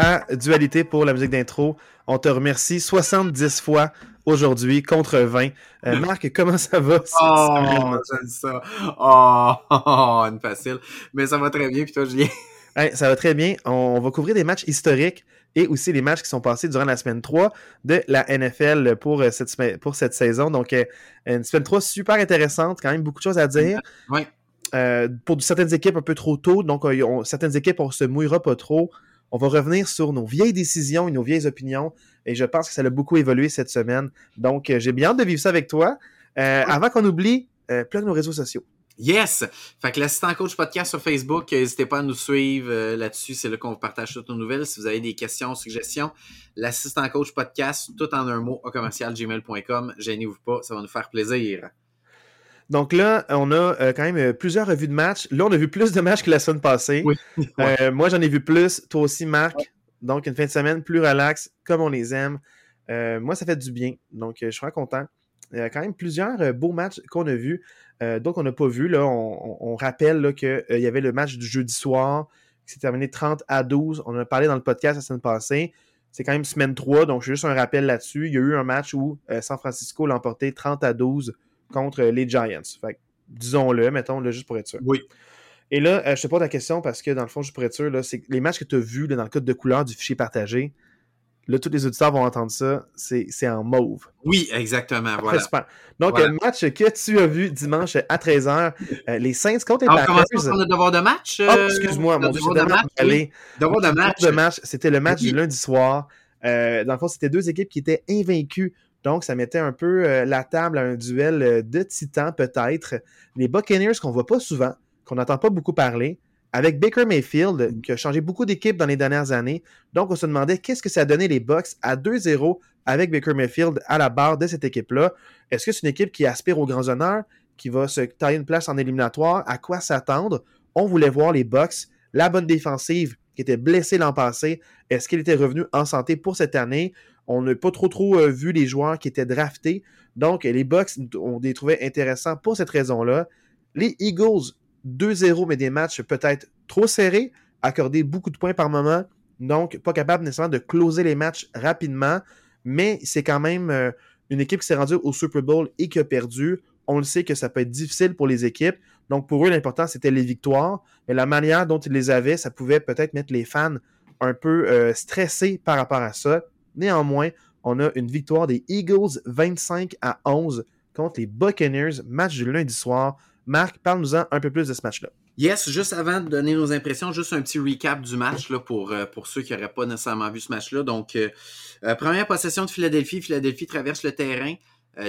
à Dualité pour la musique d'intro. On te remercie 70 fois aujourd'hui contre 20. Euh, Marc, comment ça va? Oh, j'aime ça. Oh, une facile. Mais ça va très bien, puis toi, Julien? ça va très bien. On va couvrir des matchs historiques et aussi les matchs qui sont passés durant la semaine 3 de la NFL pour euh, cette, pour cette saison. Donc, euh, une semaine 3 super intéressante, quand même beaucoup de choses à dire. Oui. pour certaines équipes un peu trop tôt, donc certaines équipes, on se mouillera pas trop. On va revenir sur nos vieilles décisions et nos vieilles opinions. Et je pense que ça a beaucoup évolué cette semaine. Donc, euh, j'ai bien hâte de vivre ça avec toi. Euh, avant qu'on oublie, euh, de nos réseaux sociaux. Yes! Fait que l'assistant coach podcast sur Facebook, n'hésitez pas à nous suivre là-dessus. C'est là qu'on partage toutes nos nouvelles. Si vous avez des questions, suggestions, l'assistant coach podcast, tout en un mot, au commercial gmail.com. Gênez-vous pas, ça va nous faire plaisir. Donc là, on a euh, quand même euh, plusieurs revues de matchs. Là, on a vu plus de matchs que la semaine passée. Euh, moi, j'en ai vu plus. Toi aussi, Marc. Donc, une fin de semaine plus relax, comme on les aime. moi, ça fait du bien. Donc, je suis vraiment content. Il y a quand même plusieurs beaux matchs qu'on a vus. donc, on n'a pas vu. Là, on, rappelle qu'il y avait le match du jeudi soir qui s'est terminé 30 à 12. On en a parlé dans le podcast la semaine passée. C'est quand même semaine 3, donc juste un rappel là-dessus. Il y a eu un match où San Francisco l'a emporté 30 à 12 contre les Giants. Fait disons-le, mettons, là, juste pour être sûr. Oui. Et là, euh, je te pose la question parce que dans le fond, juste pour être sûr, c'est les matchs que tu as vus dans le code de couleur du fichier partagé, là, tous les auditeurs vont entendre ça, c'est en mauve. Oui, exactement. Voilà. Donc, le match que tu as vu dimanche à 13h, euh, les Saints contre les Packers. On commence par le devoir de match. oh, excuse-moi, mon devoir de match. Oui. Devoir de match. de match. C'était le match du lundi soir. dans le fond, c'était deux équipes qui étaient invaincues donc, ça mettait un peu euh, la table à un duel euh, de titans, peut-être. Les Buccaneers, qu'on voit pas souvent, qu'on n'entend pas beaucoup parler, avec Baker Mayfield, qui a changé beaucoup d'équipes dans les dernières années. Donc, on se demandait qu'est-ce que ça a donné les Bucks à 2-0 avec Baker Mayfield à la barre de cette équipe-là. Est-ce que c'est une équipe qui aspire aux grands honneurs, qui va se tailler une place en éliminatoire? À quoi s'attendre? On voulait voir les Bucks, la bonne défensive qui était blessée l'an passé. Est-ce qu'elle était revenue en santé pour cette année? On n'a pas trop trop euh, vu les joueurs qui étaient draftés. Donc, les Bucks, on les trouvait intéressants pour cette raison-là. Les Eagles, 2-0, mais des matchs peut-être trop serrés, accordés beaucoup de points par moment. Donc, pas capable nécessairement de closer les matchs rapidement. Mais c'est quand même euh, une équipe qui s'est rendue au Super Bowl et qui a perdu. On le sait que ça peut être difficile pour les équipes. Donc, pour eux, l'important, c'était les victoires. Mais la manière dont ils les avaient, ça pouvait peut-être mettre les fans un peu euh, stressés par rapport à ça. Néanmoins, on a une victoire des Eagles 25 à 11 contre les Buccaneers, match du lundi soir. Marc, parle-nous-en un peu plus de ce match-là. Yes, juste avant de donner nos impressions, juste un petit recap du match là, pour, euh, pour ceux qui n'auraient pas nécessairement vu ce match-là. Donc, euh, euh, première possession de Philadelphie. Philadelphie traverse le terrain.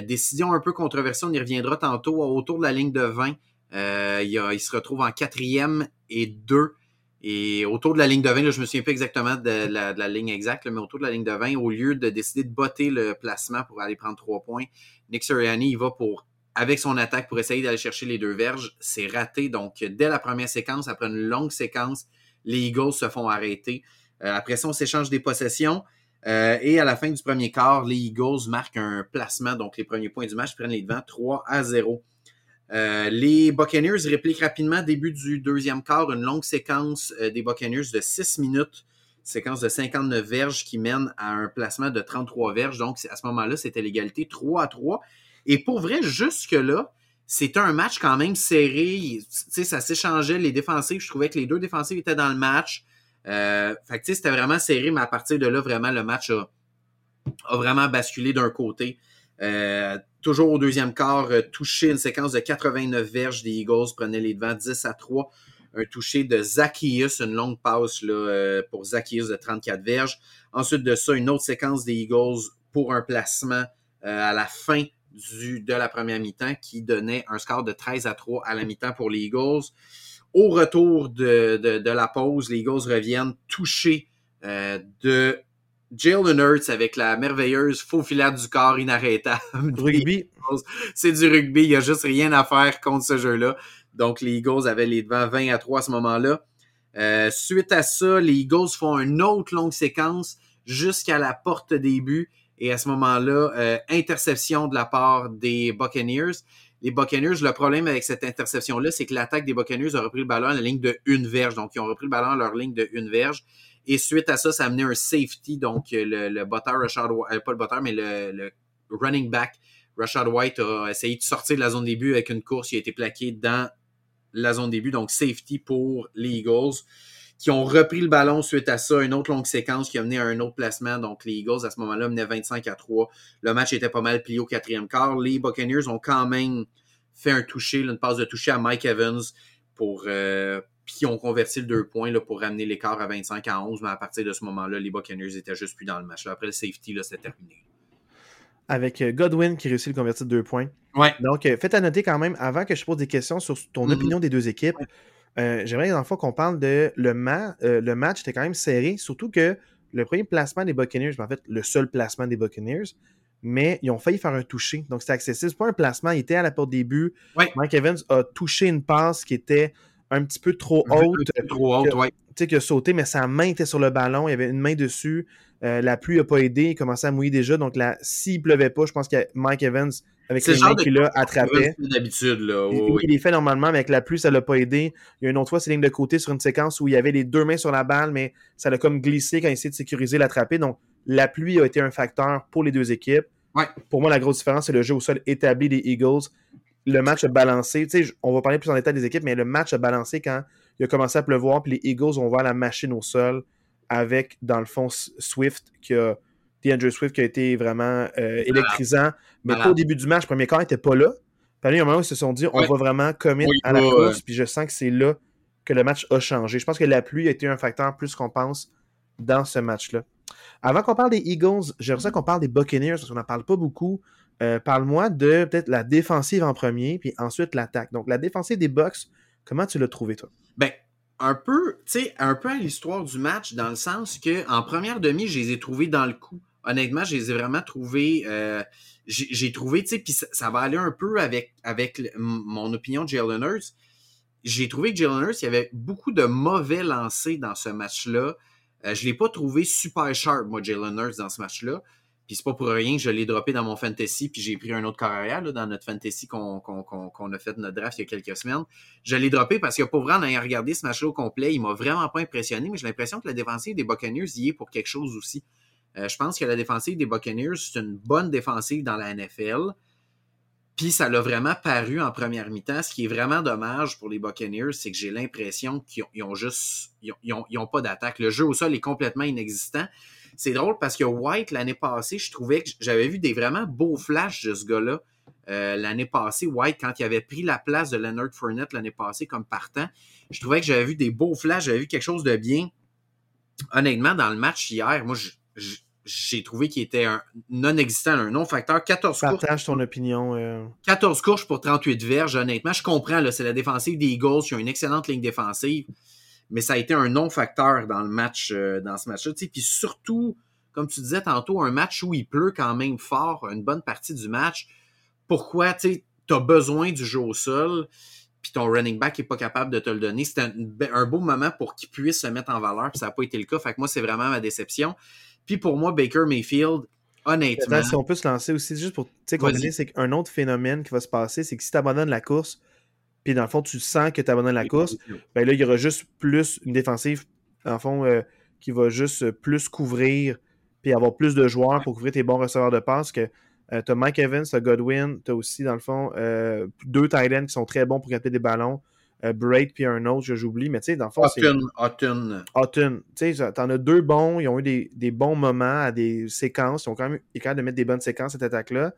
décision un peu controversée, on y reviendra tantôt. Autour de la ligne de 20, il, il, se retrouve en quatrième et deux. Et autour de la ligne de 20, là, je me souviens pas exactement de la, ligne exacte, mais autour de la ligne de 20, au lieu de décider de botter le placement pour aller prendre trois points, Nick Sirianni, il va pour avec son attaque pour essayer d'aller chercher les deux verges. C'est raté. Donc, dès la première séquence, après une longue séquence, les Eagles se font arrêter. Euh, après ça, on s'échange des possessions. Euh, et à la fin du premier quart, les Eagles marquent un placement. Donc, les premiers points du match prennent les devants 3 à 0. Euh, les Buccaneers répliquent rapidement, début du deuxième quart, une longue séquence euh, des Buccaneers de 6 minutes, séquence de 59 verges qui mène à un placement de 33 verges. Donc, à ce moment-là, c'était l'égalité 3 à 3. Et pour vrai, jusque-là, c'était un match quand même serré. sais, ça s'échangeait. Les défensifs, je trouvais que les deux défensifs étaient dans le match. Euh, fait c'était vraiment serré, mais à partir de là, vraiment, le match a vraiment basculé d'un côté. Euh, toujours au deuxième quart, euh, touché une séquence de 89 verges des Eagles, prenait les devants 10 à 3. Un touché de Zacchaeus, une longue passe là, euh, pour Zacchaeus de 34 verges. Ensuite de ça, une autre séquence des Eagles pour un placement à la fin du, de la première mi-temps qui donnait un score de 13 à 3 à la mi-temps pour les Eagles. Au retour de, de, la pause, les Eagles reviennent touchés de Jalen Hurts avec la merveilleuse faux filet du corps inarrêtable. Rugby. C'est du rugby. Il n'y a juste rien à faire contre ce jeu-là. Donc, les Eagles avaient les devants 20 à 3 à ce moment-là. Euh, suite à ça, les Eagles font une autre longue séquence jusqu'à la porte des buts. Et à ce moment-là, euh, interception de la part des Buccaneers. Les Buccaneers, le problème avec cette interception-là, c'est que l'attaque des Buccaneers a repris le ballon à la ligne de une verge. Donc, ils ont repris le ballon à leur ligne de une verge. Et suite à ça, ça a amené un safety. Donc, le, le botteur Rashad White, pas le botteur, mais le, le running back Rashad White a essayé de sortir de la zone début avec une course. Il a été plaqué dans la zone début. Donc, safety pour les Eagles qui ont repris le ballon suite à ça, une autre longue séquence qui a mené à un autre placement. Donc, les Eagles, à ce moment-là, menaient 25 à 3. Le match était pas mal plié au quatrième quart. Les Buccaneers ont quand même fait un toucher, une passe de toucher à Mike Evans pour euh, puis ont converti le deux points là, pour ramener l'écart à 25 à 11. Mais à partir de ce moment-là, les Buccaneers étaient juste plus dans le match. après le safety, là, c'était terminé. Avec euh, Godwin qui réussit de convertir deux points. Ouais. Donc, euh, faites à noter quand même, avant que je pose des questions sur ton mm-hmm. opinion des deux équipes, euh, j'aimerais dans fois qu'on parle de le, euh, le match était quand même serré, surtout que le premier placement des Buccaneers, en fait, le seul placement des Buccaneers, mais ils ont failli faire un toucher. Donc, c'était accessible. C'est pas un placement, il était à la porte début. Mike Evans a touché une passe qui était un petit peu trop haute. trop haute, Tu sais, qui a sauté, mais sa main était sur le ballon. Il y avait une main dessus. Euh, la pluie n'a pas aidé. Il commençait à mouiller déjà. Donc, s'il pleuvait pas, je pense que Mike Evans avec les mains qu'il a attrapé. d'habitude, là. il, est fait normalement, mais avec la pluie, ça l'a pas aidé. Il y a une autre fois, c'est ligne de côté sur une séquence où il y avait les deux mains sur la balle, mais ça l'a comme glissé quand il essayait de sécuriser l'attraper. Donc, la pluie a été un facteur pour les deux équipes. Pour moi, la grosse différence, c'est le jeu au sol établi des Eagles. Le match a balancé. Tu sais, on va parler plus en détail des équipes, mais le match a balancé quand il a commencé à pleuvoir, puis les Eagles ont ouvert la machine au sol avec, dans le fond, Swift qui a DeAndre Swift qui a été vraiment euh, électrisant. Mais au début du match, le premier quart n'était pas là. Puis à un moment où ils se sont dit, on va vraiment commit à la course. Puis je sens que c'est là que le match a changé. Je pense que la pluie a été un facteur plus qu'on pense dans ce match-là. Avant qu'on parle des Eagles, j'aimerais qu'on parle des Buccaneers, parce qu'on n'en parle pas beaucoup. Euh, parle-moi de peut-être la défensive en premier, puis ensuite l'attaque. Donc, la défensive des Bucks, comment tu l'as trouvé, toi? Ben, un peu, tu sais, un peu à l'histoire du match, dans le sens que en première demi, je les ai trouvés dans le coup honnêtement, je les ai vraiment trouvés. Euh, j'ai trouvé, tu sais, puis ça, va aller un peu avec, mon opinion de Jalen Hurts. J'ai trouvé que Jalen Hurts, il y avait beaucoup de mauvais lancers dans ce match-là. Euh, je ne l'ai pas trouvé super sharp, moi, Jalen Hurts, dans ce match-là. Puis c'est pas pour rien que je l'ai droppé dans mon fantasy, puis j'ai pris un autre carrière là, dans notre fantasy qu'on a fait notre draft il y a quelques semaines. Je l'ai droppé parce que pour vrai, en ayant regardé ce match-là au complet, il m'a vraiment pas impressionné, mais j'ai l'impression que la défensive des Buccaneers y est pour quelque chose aussi. Euh, je pense que la défensive des Buccaneers, c'est une bonne défensive dans la NFL. Puis ça l'a vraiment paru en première mi-temps. Ce qui est vraiment dommage pour les Buccaneers, c'est que j'ai l'impression qu'ils ont, juste. Ils ont, pas d'attaque. Le jeu au sol est complètement inexistant. C'est drôle parce que White, l'année passée, je trouvais que j'avais vu des vraiment beaux flashs de ce gars-là. Euh, l'année passée, White, quand il avait pris la place de Leonard Fournette l'année passée comme partant, je trouvais que j'avais vu des beaux flashs, j'avais vu quelque chose de bien. Honnêtement, dans le match hier, moi, j'ai trouvé qu'il était un non-existant, un non-facteur. 14 Partage ton opinion. 14 euh. courses pour 38 verges, honnêtement. Je comprends, c'est la défensive des Eagles qui a une excellente ligne défensive, mais ça a été un non-facteur dans le match, euh, dans ce match-là. Puis surtout, comme tu disais tantôt, un match où il pleut quand même fort, une bonne partie du match. Pourquoi tu as besoin du jeu au sol? puis ton running back n'est pas capable de te le donner. C'était un, beau moment pour qu'il puisse se mettre en valeur, puis ça n'a pas été le cas. Fait que moi, c'est vraiment ma déception. Puis pour moi, Baker Mayfield, honnêtement. si on peut se lancer aussi, juste pour comprendre, c'est qu'un autre phénomène qui va se passer, c'est que si tu abandonnes la course, puis dans le fond, tu sens que tu abandonnes la course, ben là, il y aura juste plus une défensive, en fond, euh, qui va juste plus couvrir, puis avoir plus de joueurs pour couvrir tes bons receveurs de passe. que euh, tu as Mike Evans, tu as Godwin, tu as aussi, dans le fond, euh, deux Titans qui sont très bons pour capter des ballons. Euh, Braid puis un autre, j'oublie, mais tu sais, dans le fond, c'est... Autumn. Autumn. Tu sais, t'en as deux bons, ils ont eu des, bons moments à des séquences, ils ont quand même capables de mettre des bonnes séquences, cette attaque-là.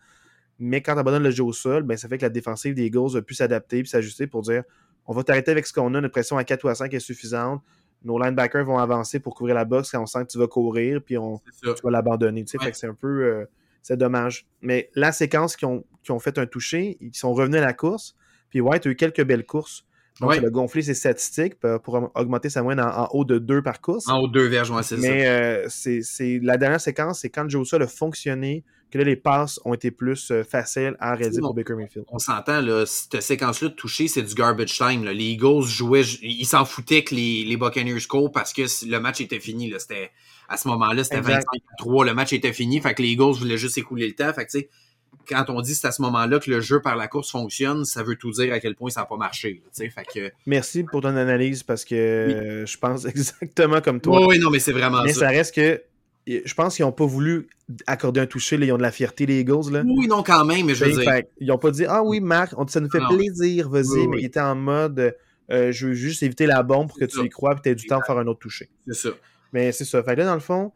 Mais quand tu abandonnes le jeu au sol, ben, ça fait que la défensive des Eagles a pu s'adapter puis s'ajuster pour dire on va t'arrêter avec ce qu'on a, notre pression à 4 ou à 5 est suffisante. Nos linebackers vont avancer pour couvrir la box quand on sent que tu vas courir, puis on, tu vas l'abandonner. Tu sais, c'est un peu. Euh, c'est dommage. Mais la séquence qui ont, qui ont fait un toucher, ils sont revenus à la course. Puis White a eu quelques belles courses. Donc, il a gonflé ses statistiques pour augmenter sa moyenne en, haut de deux par course. En haut de deux verges, c'est ça. Mais euh, c'est la dernière séquence, c'est quand Joe a fonctionné, que là, les passes ont été plus euh, faciles à réaliser pour Baker Mayfield. On s'entend, là, cette séquence-là de toucher, c'est du garbage time. Les Eagles jouaient, ils s'en foutaient que les, les Buccaneers score parce que le match était fini. À ce moment-là, c'était 25 3. Le match était fini. Fait que les Eagles voulaient juste écouler le temps. Fait que, quand on dit c'est à ce moment-là que le jeu par la course fonctionne, ça veut tout dire à quel point ça n'a pas marché. Fait que... Merci pour ton analyse parce que je pense exactement comme toi. Oui, oui, non, mais c'est vraiment mais ça. reste que je pense qu'ils n'ont pas voulu accorder un toucher. Là, ils ont de la fierté, les Eagles. Là. Oui, non, quand même, mais je veux dire. ils n'ont pas dit Ah oui, Marc, ça nous fait plaisir, vas-y, mais ils étaient en mode euh, je veux juste éviter la bombe pour que tu y crois et que tu aies du temps pour faire un autre toucher. C'est ça. Mais c'est ça. Fait là, dans le fond,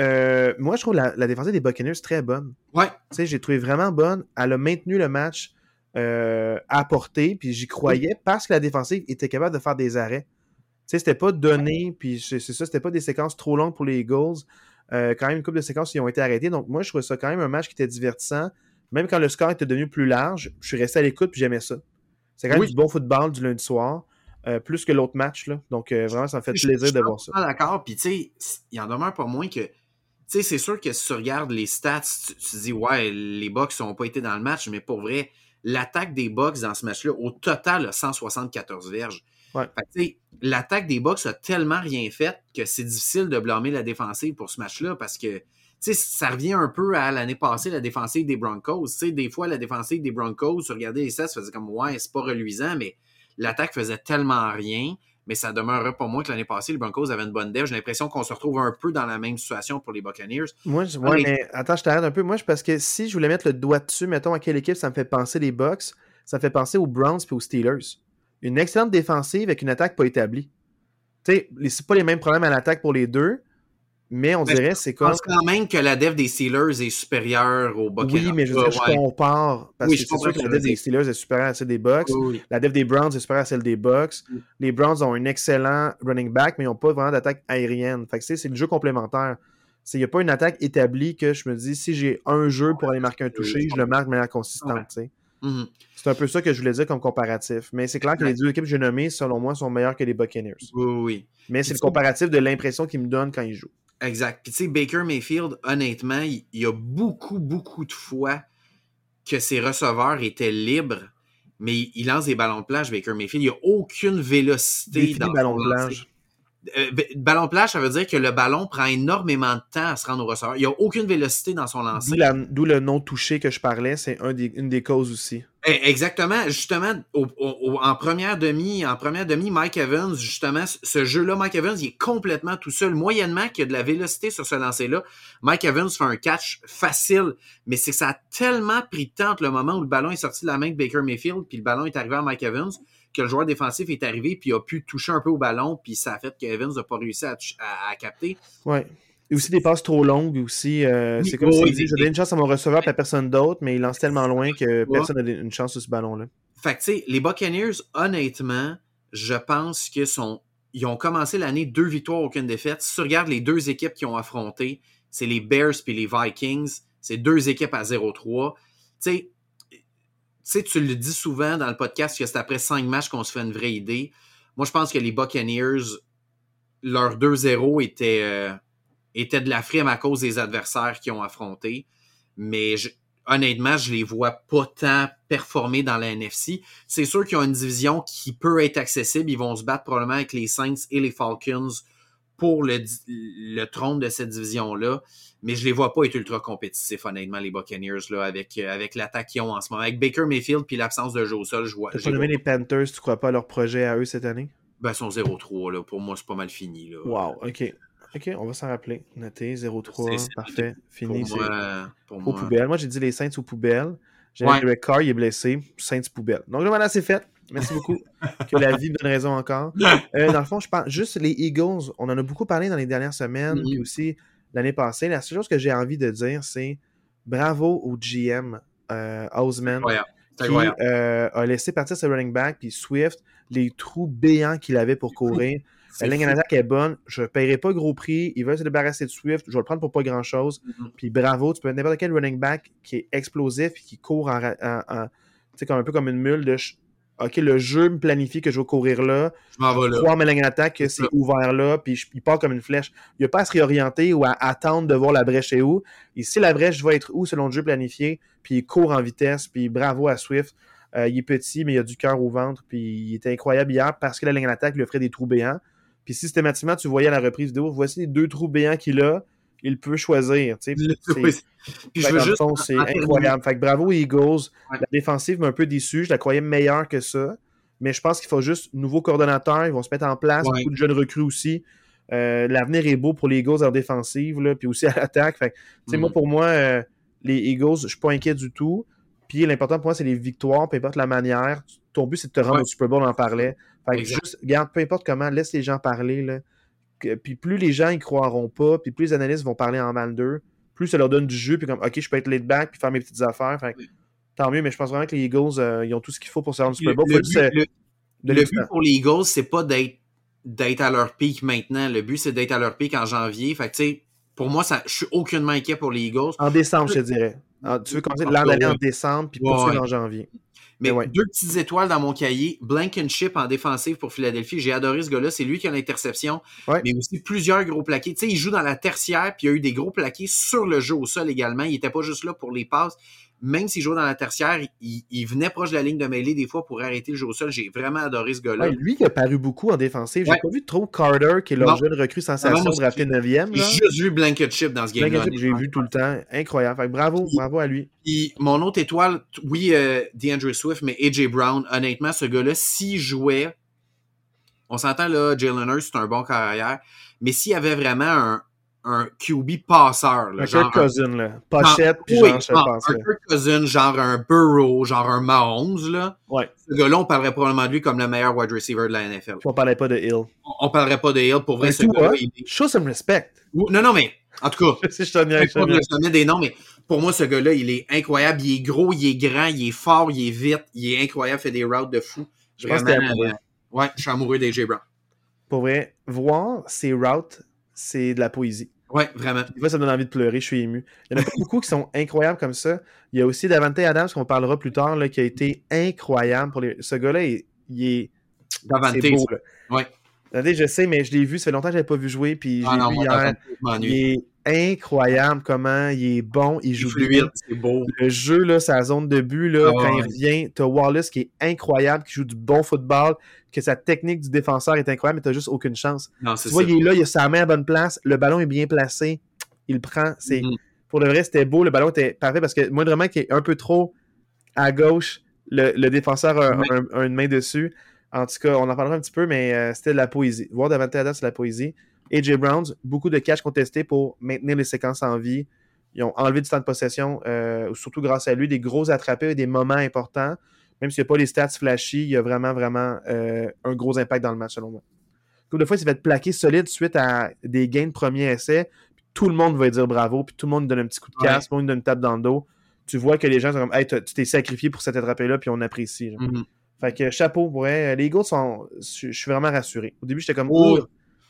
euh, moi, je trouve la, la défense des Buccaneers très bonne. Ouais. Tu sais, j'ai trouvé vraiment bonne. Elle a maintenu le match euh, à portée, puis j'y croyais parce que la défensive était capable de faire des arrêts. Tu sais, c'était pas donné, puis c'est ça, c'était pas des séquences trop longues pour les Eagles. Euh, quand même, une couple de séquences qui ont été arrêtées. Donc, moi, je trouvais ça quand même un match qui était divertissant. Même quand le score était devenu plus large, je suis resté à l'écoute puis j'aimais ça. C'est quand même du bon football du lundi soir. Euh, plus que l'autre match. Là. Donc, euh, vraiment, ça me fait plaisir de voir ça. d'accord. Puis, tu sais, il en demeure pas moins que. Tu sais, c'est sûr que si tu regardes les stats, tu, te dis, ouais, les Bucks n'ont pas été dans le match, mais pour vrai, l'attaque des Bucks dans ce match-là, au total, a 174 verges. Ouais. l'attaque des Bucks a tellement rien fait que c'est difficile de blâmer la défensive pour ce match-là parce que ça revient un peu à l'année passée, la défensive des Broncos. des fois, la défensive des Broncos, tu regardais les stats, tu faisais comme Ouais, c'est pas reluisant, mais l'attaque faisait tellement rien. Mais ça demeurait pas moins que l'année passée, les Broncos avaient une bonne dev. J'ai l'impression qu'on se retrouve un peu dans la même situation pour les Buccaneers. Moi, je, mais... attends, je t'arrête un peu. Moi, parce que si je voulais mettre le doigt dessus, mettons à quelle équipe ça me fait penser les Bucks, ça me fait penser aux Browns et aux Steelers. Une excellente défensive avec une attaque pas établie. Tu sais, c'est pas les mêmes problèmes à l'attaque pour les deux, mais on dirait c'est comme. Je pense quand même que la dev des Steelers est supérieure au Buccaneers. Oui, mais je veux dire, je compare. Parce que c'est sûr que la dev des Steelers est supérieure à celle des Bucks. La dev des Browns est supérieure à celle des Bucks. Les Browns ont un excellent running back, mais ils n'ont pas vraiment d'attaque aérienne. Fait que c'est le jeu complémentaire. Il n'y a pas une attaque établie que je me dis si j'ai un jeu pour aller marquer un toucher, je le marque de manière consistante. Mm-hmm. C'est un peu ça que je voulais dire comme comparatif. Mais c'est clair que les deux équipes que j'ai nommées, selon moi, sont meilleures que les Buccaneers. Oui, oui. Mais c'est le comparatif de l'impression qu'ils me donnent quand ils jouent. Exact. Puis tu sais, Baker Mayfield, honnêtement, il y a beaucoup, beaucoup de fois que ses receveurs étaient libres, mais il lance des ballons de plage, Baker Mayfield. Il n'y a aucune vélocité dans le ballon de plage. Euh, ballon plage, ça veut dire que le ballon prend énormément de temps à se rendre au receveur. Il n'y a aucune vélocité dans son lancer. D'où le non touché que je parlais, c'est un une des causes aussi. Eh, exactement. Justement, en première demi, en première demi, Mike Evans, justement, ce jeu-là, Mike Evans, il est complètement tout seul. Moyennement qu'il y a de la vélocité sur ce lancer-là, Mike Evans fait un catch facile, mais c'est que ça a tellement pris de temps entre le moment où le ballon est sorti de la main de Baker Mayfield, puis le ballon est arrivé à Mike Evans, que le joueur défensif est arrivé puis a pu toucher un peu au ballon, puis ça a fait que Evans n'a pas réussi à, capter. Ouais. Et aussi des passes trop longues aussi. Euh, c'est comme si je donne une chance à mon receveur et personne d'autre, mais il lance tellement loin que personne n'a une chance sur ce ballon-là. Fait que tu sais, les Buccaneers, honnêtement, je pense qu'ils sont. Ils ont commencé l'année deux victoires, aucune défaite. Si tu regardes les deux équipes qui ont affronté, c'est les Bears et les Vikings. C'est deux équipes à 0-3. Tu sais, sais, tu le dis souvent dans le podcast que c'est après cinq matchs qu'on se fait une vraie idée. Moi, je pense que les Buccaneers, leur 2-0 était, euh, était de la frime à cause des adversaires qu'ils ont affrontés. Mais honnêtement, je les vois pas tant performer dans la NFC. C'est sûr qu'ils ont une division qui peut être accessible. Ils vont se battre probablement avec les Saints et les Falcons pour le, le trône de cette division-là mais je les vois pas être ultra compétitifs, honnêtement, les Buccaneers, là, avec, euh, avec l'attaque qu'ils ont en ce moment. Avec Baker Mayfield puis l'absence de jeu au sol, je vois. Tu nommé les Panthers, tu crois pas à leur projet à eux cette année? Ben, ils sont 0-3, là. Pour moi, c'est pas mal fini, là. Wow, ok. Ok, on va s'en rappeler. Noté 0-3, parfait. Fini. Pour moi, pour moi... Aux poubelles. Moi, j'ai dit les Saints aux poubelles. J'ai ouais. Carr, il est blessé. Saints poubelles. Donc, là, maintenant, c'est fait. Merci beaucoup. que la vie me donne raison encore. Euh, dans le fond, je pense juste les Eagles. On en a beaucoup parlé dans les dernières semaines. Mm-hmm. Puis aussi, l'année passée. La seule chose que j'ai envie de dire, c'est bravo au GM euh, Osman qui euh, a laissé partir ce running back, puis Swift, les trous béants qu'il avait pour courir. La ligne en attaque est bonne. Je ne paierai pas gros prix. Il veut se débarrasser de Swift. Je vais le prendre pour pas grand chose. Mm-hmm. Puis bravo, tu peux n'importe quel running back qui est explosif et qui court en, en, comme un peu comme une mule de OK, le jeu me planifie que je vais courir là. Je m'en vais là. Trois d'attaque, que c'est ouvert là, puis il part comme une flèche. Il n'y a pas à se réorienter ou à attendre de voir la brèche est où. Ici, la brèche va être où selon le jeu planifié, puis il court en vitesse, puis bravo à Swift. Euh, il est petit, mais il a du cœur au ventre, puis il était incroyable hier parce que la ligne d'attaque lui offrait des trous béants. Puis systématiquement, tu voyais à la reprise vidéo, voici les deux trous béants qu'il a, il peut choisir. tu sais. Puis je veux juste. c'est incroyable. Fait que bravo Eagles. Ouais. La défensive m'a un peu déçu. Je la croyais meilleure que ça. Mais je pense qu'il faut juste nouveau coordonnateur. Ils vont se mettre en place. Ouais. Beaucoup de jeunes recrues aussi. Euh, L'avenir est beau pour les Eagles en défensive, là, puis aussi à l'attaque. Fait que, Mhm. moi, pour moi, euh, les Eagles, je suis pas inquiet du tout. Puis l'important pour moi, c'est les victoires, peu importe la manière. Ton but, c'est de te rendre Ouais. au Super Bowl, on en parlait. Fait que juste, garde, peu importe comment, laisse les gens parler. Là. Puis plus les gens y croiront pas, puis plus les analystes vont parler en mal d'eux, plus ça leur donne du jeu, puis comme, OK, je peux être laid back, puis faire mes petites affaires. Fait tant mieux, mais je pense vraiment que les Eagles, euh, ils ont tout ce qu'il faut pour se rendre Super Bowl. Le but- le- Le pour les Eagles, c'est pas d'être d'être à leur pic maintenant. Le but, c'est d'être à leur pic en janvier. Fait que, tu sais, pour moi, ça, je suis aucunement inquiet pour les Eagles. En décembre, je te dirais. En- tu veux commencer En l'an d'aller en décembre, puis poursuivre ouais. en janvier. Mais Mais ouais. deux petites étoiles dans mon cahier. Blankenship en défensive pour Philadelphie. J'ai adoré ce gars-là. C'est lui qui a l'interception. Ouais. Mais aussi plusieurs gros plaqués. Tu sais, il joue dans la tertiaire, puis il y a eu des gros plaqués sur le jeu au sol également. Il était pas juste là pour les passes. Même s'il jouait dans la tertiaire, il, il venait proche de la ligne de mêlée des fois pour arrêter le jeu au sol. J'ai vraiment adoré ce gars-là. Ouais, lui qui a paru beaucoup en défensive. J'ai Ouais. pas vu trop Carter, qui est leur Non. jeune recrue Ah sensation de drafté 9e. J'ai juste vu Blankenship dans ce game-là. J'ai vu tout le temps. Incroyable. Fait que bravo, bravo à lui. Mon autre étoile, oui, euh, DeAndre Swift, mais AJ Brown, honnêtement, ce gars-là, s'il jouait, on s'entend là, Jalen Hurts, c'est un bon carrière, mais s'il y avait vraiment un, un QB passeur, là, Un genre Kirk Cousin, là. Pochette, puis oui, genre, non, pense. un. Kirk Cousin, genre un Burrow, genre un Mahomes, là. Ouais. Ce gars-là, on parlerait probablement de lui comme le meilleur wide receiver de la NFL. Puis on parlait pas de Hill. On, on parlerait pas de Hill, pour vrai, Mais ce toi, gars-là, il est- Show some respect. Non, non, mais, en tout cas, Si je te niaise, je te sommet des noms, mais pour moi, ce gars-là, il est incroyable. Il est gros, il est grand, il est fort, il est vite, il est incroyable, fait des routes de fou. Je pense que Vraiment, t'es amoureux. euh, ouais, je suis amoureux d'AJ Brown. Pour vrai, voir ces routes, c'est de la poésie. Ouais, vraiment. Des fois, ça me donne envie de pleurer, je suis ému. Il y en a pas beaucoup qui sont incroyables comme ça. Il y a aussi Davante Adams, qu'on parlera plus tard, là, qui a été incroyable. pour les... Ce gars-là, il, il est. Davante, C'est beau, là. Ouais. Attendez, je sais, mais je l'ai vu, ça fait longtemps que je l'avais pas vu jouer, puis Ah vu moi, hier. Il est incroyable comment il est bon, il joue fluide, c'est beau. Le jeu, là, sa zone de but, là, Ah, quand ouais. il revient, t'as Wallace qui est incroyable, qui joue du bon football, que sa technique du défenseur est incroyable, mais t'as juste aucune chance. Non, Tu vois, ça. il est là, il a sa main à la bonne place, le ballon est bien placé, il le prend. C'est Mhm. Pour le vrai, c'était beau, le ballon était parfait parce que moindrement qui est un peu trop à gauche, le, le défenseur a, Ouais. un- a une main dessus. En tout cas, on en parlera un petit peu, mais euh, c'était de la poésie. Voir Davante Adams, c'est de la poésie. AJ Browns, beaucoup de catch contestés pour maintenir les séquences en vie. Ils ont enlevé du temps de possession, euh, surtout grâce à lui, des gros attrapés et des moments importants. Même s'il n'y a pas les stats flashy, il y a vraiment, vraiment euh, un gros impact dans le match, selon moi. Comme de fois, il s'est fait plaquer solide suite à des gains de premier essai. Puis tout le monde va dire bravo, puis tout le monde donne un petit coup de Ouais. casse, tout le monde donne une tape dans le dos. Tu vois que les gens sont comme Hey, tu t'es sacrifié pour cette attrapé-là, puis on apprécie. genre. Fait que chapeau, ouais. Les Eagles sont. Je suis vraiment rassuré. Au début, j'étais comme Oh.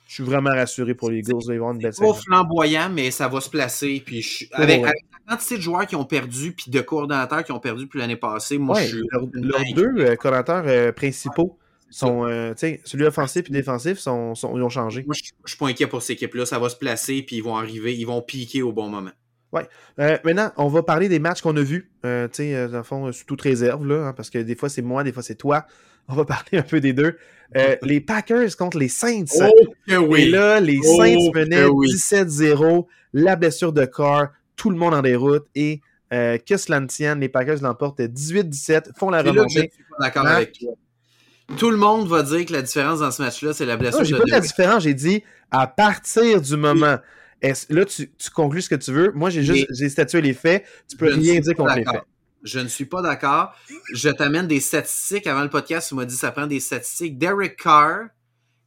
Je suis vraiment rassuré pour les Eagles. Ils vont avoir une belle C'est pas flamboyant, mais ça va se placer. Puis je- avec, ouais. avec la quantité de joueurs qui ont perdu, puis de coordonnateurs qui ont perdu depuis l'année passée, moi, Ouais, je suis. leurs deux euh, coordinateurs euh, principaux sont. euh, celui offensif et défensif sont, sont- ils ont changé. Moi, je, je suis pas inquiet pour cette équipe-là. Ça va se placer, puis ils vont arriver, ils vont piquer au bon moment. Euh, maintenant, on va parler des matchs qu'on a vus. Euh, tu sais, euh, dans le fond, euh, sous toute réserve, là, hein, parce que des fois c'est moi, des fois c'est toi. On va parler un peu des deux. Euh, les Packers contre les Saints. que Et là, les Oh, Saints menaient oui. 17-0, la blessure de Carr, tout le monde en déroute et que cela ne tienne, les Packers l'emportent 18-17, font la remontée. d'accord Hein? avec toi. Tout le monde va dire que la différence dans ce match-là, c'est la blessure Non, de pas dit la différence, j'ai dit à partir du moment. Là, tu, tu conclus ce que tu veux. Moi, j'ai juste j'ai statué les faits. Tu peux rien dire pas contre les d'accord. faits. Je ne suis pas d'accord. Je t'amène des statistiques. Avant le podcast, tu m'as dit ça prend des statistiques. Derek Carr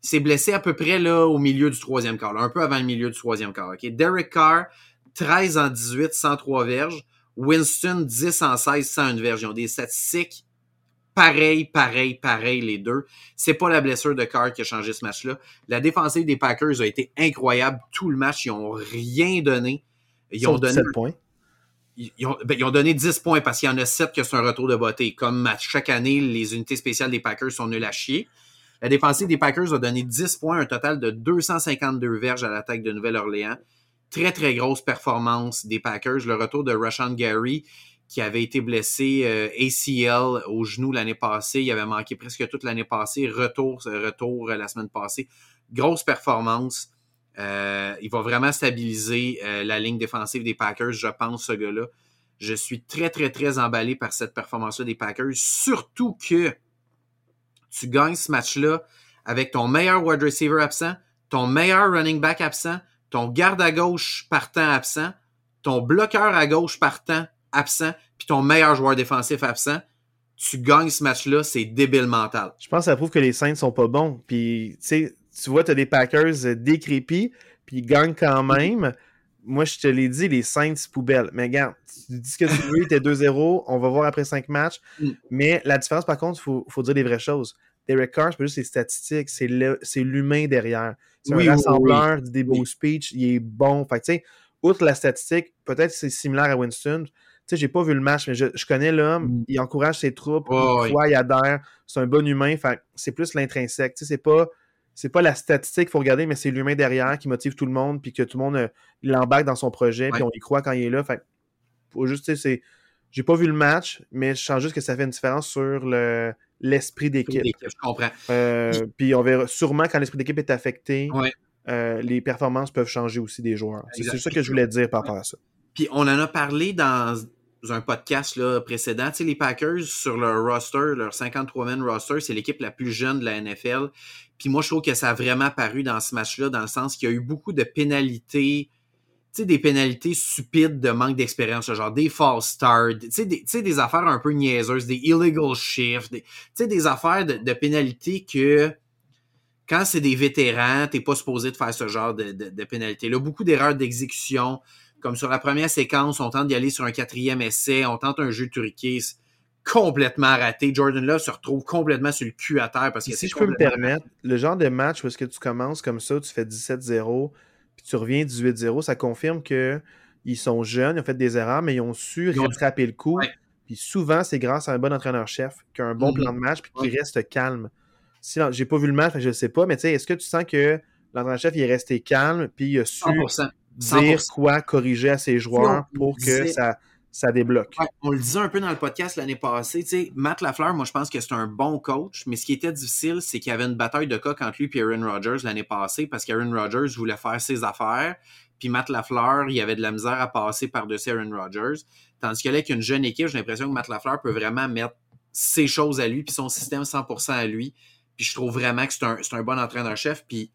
s'est blessé à peu près là au milieu du troisième quart, là, un peu avant le milieu du troisième quart. Derek Carr, 13 en 18, 103 verges. Winston, 10 en 16, 101 verges. Ils ont des statistiques pareilles, pareilles, pareilles, les deux. C'est pas la blessure de Carr qui a changé ce match-là. La défensive des Packers a été incroyable tout le match. Ils ont rien donné. Ils ont donné 17 points. ils ils ont, ben, ils ont donné 10 points parce qu'il y en a 7 que c'est un retour de beauté. Comme à chaque année, les unités spéciales des Packers sont nulles à chier. La défensive des Packers a donné 10 points, un total de 252 verges à l'attaque de Nouvelle-Orléans. Très, très grosse performance des Packers. Le retour de Rashawn Gary, qui avait été blessé euh, ACL au genou l'année passée. Il avait manqué presque toute l'année passée. Retour, euh, retour euh, la semaine passée. Grosse performance. Il va vraiment stabiliser la ligne défensive des Packers, je pense, ce gars-là. Je suis très, très, très emballé par cette performance-là des Packers, surtout que tu gagnes ce match-là avec ton meilleur wide receiver absent, ton meilleur running back absent, ton garde à gauche partant absent, ton bloqueur à gauche partant absent, puis ton meilleur joueur défensif absent, tu gagnes ce match-là, c'est débile mental. Je pense que ça prouve que les Saints sont pas bons. Puis, tu vois, tu as des Packers décrépits, puis ils gagnent quand même. Moi, je te l'ai dit, les Saints poubelles. Mais regarde, tu dis ce que tu veux, t'es 2-0, on va voir après 5 matchs. Mm. Mais la différence, par contre, il faut, faut, dire les vraies choses. Derek Carr, c'est pas juste les statistiques, c'est l'humain derrière. C'est un rassembleur, des beaux speeches, il est bon. Fait tu sais, outre la statistique, peut-être c'est similaire à Winston, sais, j'ai pas vu le match, mais je, connais l'homme, mm. il encourage ses troupes, il croit, il adhère, c'est un bon humain, c'est plus l'intrinsèque. Tu sais, c'est pas, c'est pas la statistique qu'il faut regarder, mais c'est l'humain derrière qui motive tout le monde, puis que tout le monde euh, l'embarque dans son projet, puis on y croit quand il est là. Fait faut juste, tu sais, c'est. J'ai pas vu le match, mais je sens juste que ça fait une différence sur le, l'esprit d'équipe. Je comprends. Euh, puis on verra sûrement quand l'esprit d'équipe est affecté, euh, les performances peuvent changer aussi des joueurs. C'est ça que je voulais dire par rapport à ça. Puis on en a parlé dans un podcast là, précédent. Tu sais, les Packers, sur leur roster, leur 53-man roster, c'est l'équipe la plus jeune de la NFL. Puis moi, je trouve que ça a vraiment paru dans ce match-là, dans le sens qu'il y a eu beaucoup de pénalités, tu sais, des pénalités stupides de manque d'expérience, genre des false starts, tu sais, des, des, affaires un peu niaiseuses, des illegal shifts, tu sais, des affaires de, pénalités que quand c'est des vétérans, t'es pas supposé de faire ce genre de, de, de pénalités-là. Beaucoup d'erreurs d'exécution comme sur la première séquence, on tente d'y aller sur un quatrième essai, on tente un jeu de turquie complètement raté. Jordan Love se retrouve complètement sur le cul à terre parce que Si je peux me permettre, le genre de match où est-ce que tu commences comme ça, tu fais 17-0, puis tu reviens 18-0, ça confirme que ils sont jeunes, ils ont fait des erreurs, mais ils ont su rattraper le coup. Puis souvent, c'est grâce à un bon entraîneur-chef qui a un bon mm-hmm. plan de match puis qui reste calme. Si j'ai pas vu le match, je ne sais pas, mais tu sais, est-ce que tu sens que l'entraîneur-chef est resté calme puis il a su 100% dire quoi corriger à ses joueurs pour que ça, ça débloque. on le disait un peu dans le podcast l'année passée. sais, Matt Lafleur, moi, je pense que c'est un bon coach, mais ce qui était difficile, c'est qu'il y avait une bataille de cas entre lui et Aaron Rodgers l'année passée parce qu'Aaron Rodgers voulait faire ses affaires. Puis Matt Lafleur, il y avait de la misère à passer par-dessus Aaron Rodgers. Tandis que là, avec une jeune équipe, j'ai l'impression que Matt Lafleur peut vraiment mettre ses choses à lui, puis son système 100% à lui. Puis je trouve vraiment que c'est un, un bon entraîneur-chef. Puis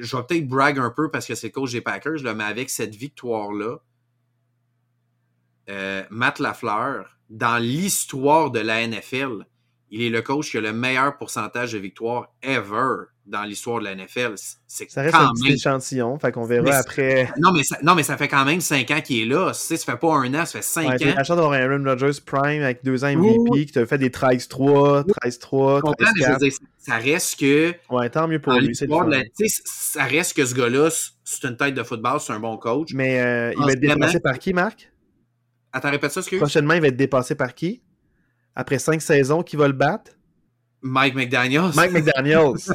je vais peut-être brag un peu parce que c'est le coach des Packers, mais avec cette victoire-là, euh, Matt Lafleur, dans l'histoire de la NFL, il est le coach qui a le meilleur pourcentage de victoires ever dans l'histoire de la NFL. C'est ça reste un petit échantillon, fait qu'on verra après. Non mais, ça, non, mais ça fait quand même 5 ans qu'il est là. Tu sais, ça fait pas un an, ça fait 5 ouais, ans. La chance d'avoir un Aaron Rodgers Prime avec deux ans MVP qui t'a fait des 13-3, 13-3, 13-4. Ça reste que. Ouais, tant mieux pour lui. La, ça reste que ce gars-là, c'est une tête de football, c'est un bon coach. Mais euh, il va être dépassé par qui, Marc? Attends, répète ça, excuse. Prochainement, il va être dépassé par qui? Après 5 saisons, qui va le battre? Mike McDaniels. Mike McDaniels.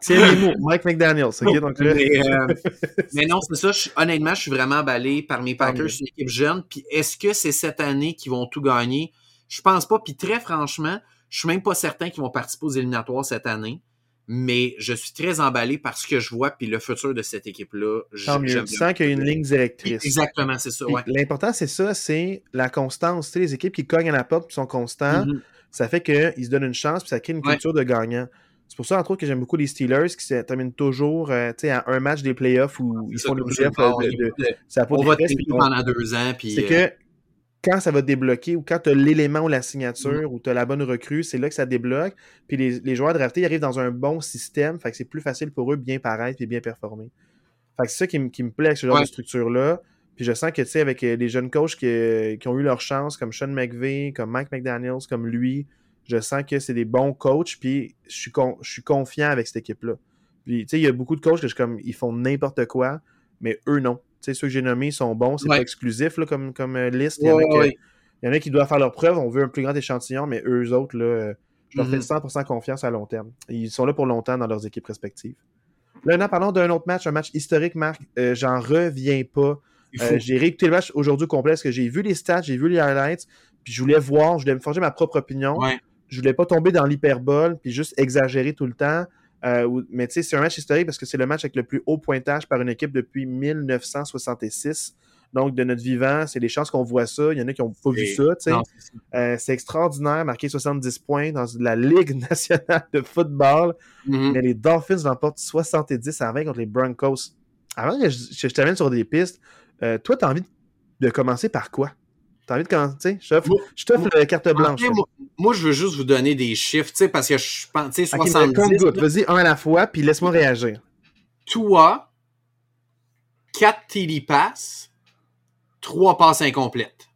Tiens les mots, Mike McDaniels. donc euh, mais, non, c'est ça. honnêtement, je suis vraiment emballé par mes Packers, une équipe jeune. Puis est-ce que c'est cette année qu'ils vont tout gagner? Je pense pas. Puis très franchement, je suis même pas certain qu'ils vont participer aux éliminatoires cette année. Mais je suis très emballé par ce que je vois puis le futur de cette équipe-là. Tant mieux. Tu sens qu'il y a une ligne directrice. Exactement, c'est ça. Ouais. L'important, c'est ça, c'est la constance. Tu sais, les équipes qui cognent à la porte sont constants. Mm-hmm ça fait qu'ils se donnent une chance, puis ça crée une culture de gagnant. C'est pour ça, entre autres, que j'aime beaucoup les Steelers qui se terminent toujours euh, à un match des playoffs où ils font le playoffs. De, ça on va pendant deux ans. C'est euh, que quand ça va débloquer ou quand tu as l'élément ou la signature mm. ou tu as la bonne recrue, c'est là que ça débloque. Puis les, les joueurs draftés ils arrivent dans un bon système. Fait que c'est plus facile pour eux de bien paraître et bien performer. Fait que c'est ça qui, me plaît avec ce genre de structure-là. Puis je sens que, tu sais, avec euh, les jeunes coachs qui, qui, ont eu leur chance, comme Sean McVay, comme Mike McDaniels, comme lui, je sens que c'est des bons coachs, puis je suis, je suis confiant avec cette équipe-là. Puis, tu sais, il y a beaucoup de coachs que je, comme, ils font n'importe quoi, mais eux, non. Tu sais, ceux que j'ai nommés sont bons, c'est pas exclusif là, comme, comme euh, liste. Il y, en a il y en a qui doivent faire leur preuve, on veut un plus grand échantillon, mais eux autres, là, euh, je leur fais 100% mm-hmm. confiance à long terme. Ils sont là pour longtemps dans leurs équipes respectives. Là, maintenant, parlons d'un autre match, un match historique, Marc. J'en reviens pas. Euh, j'ai réécouté le match aujourd'hui complet parce que j'ai vu les stats, j'ai vu les highlights, puis je voulais voir, je voulais me forger ma propre opinion. Je voulais pas tomber dans l'hyperbole puis juste exagérer tout le temps. Euh, mais tu sais, c'est un match historique parce que c'est le match avec le plus haut pointage par une équipe depuis 1966. Donc, de notre vivant, c'est des chances qu'on voit ça. Il y en a qui n'ont pas vu ça. Euh, c'est extraordinaire, marquer 70 points dans la Ligue nationale de football. Mhm. Mais les Dolphins l'emportent 70 à 20 contre les Broncos. Avant que je, je t'amène sur des pistes, euh, toi, tu as envie de commencer par quoi? Tu as envie de commencer? Je t'offre la carte blanche. Moi, moi, je veux juste vous donner des chiffres, tu sais, parce que je pense, tu sais, Ok, mais 70. compte-goutte. là, Vas-y, un à la fois, puis laisse-moi réagir. Toi, 4 TD passes, 3 passes incomplètes.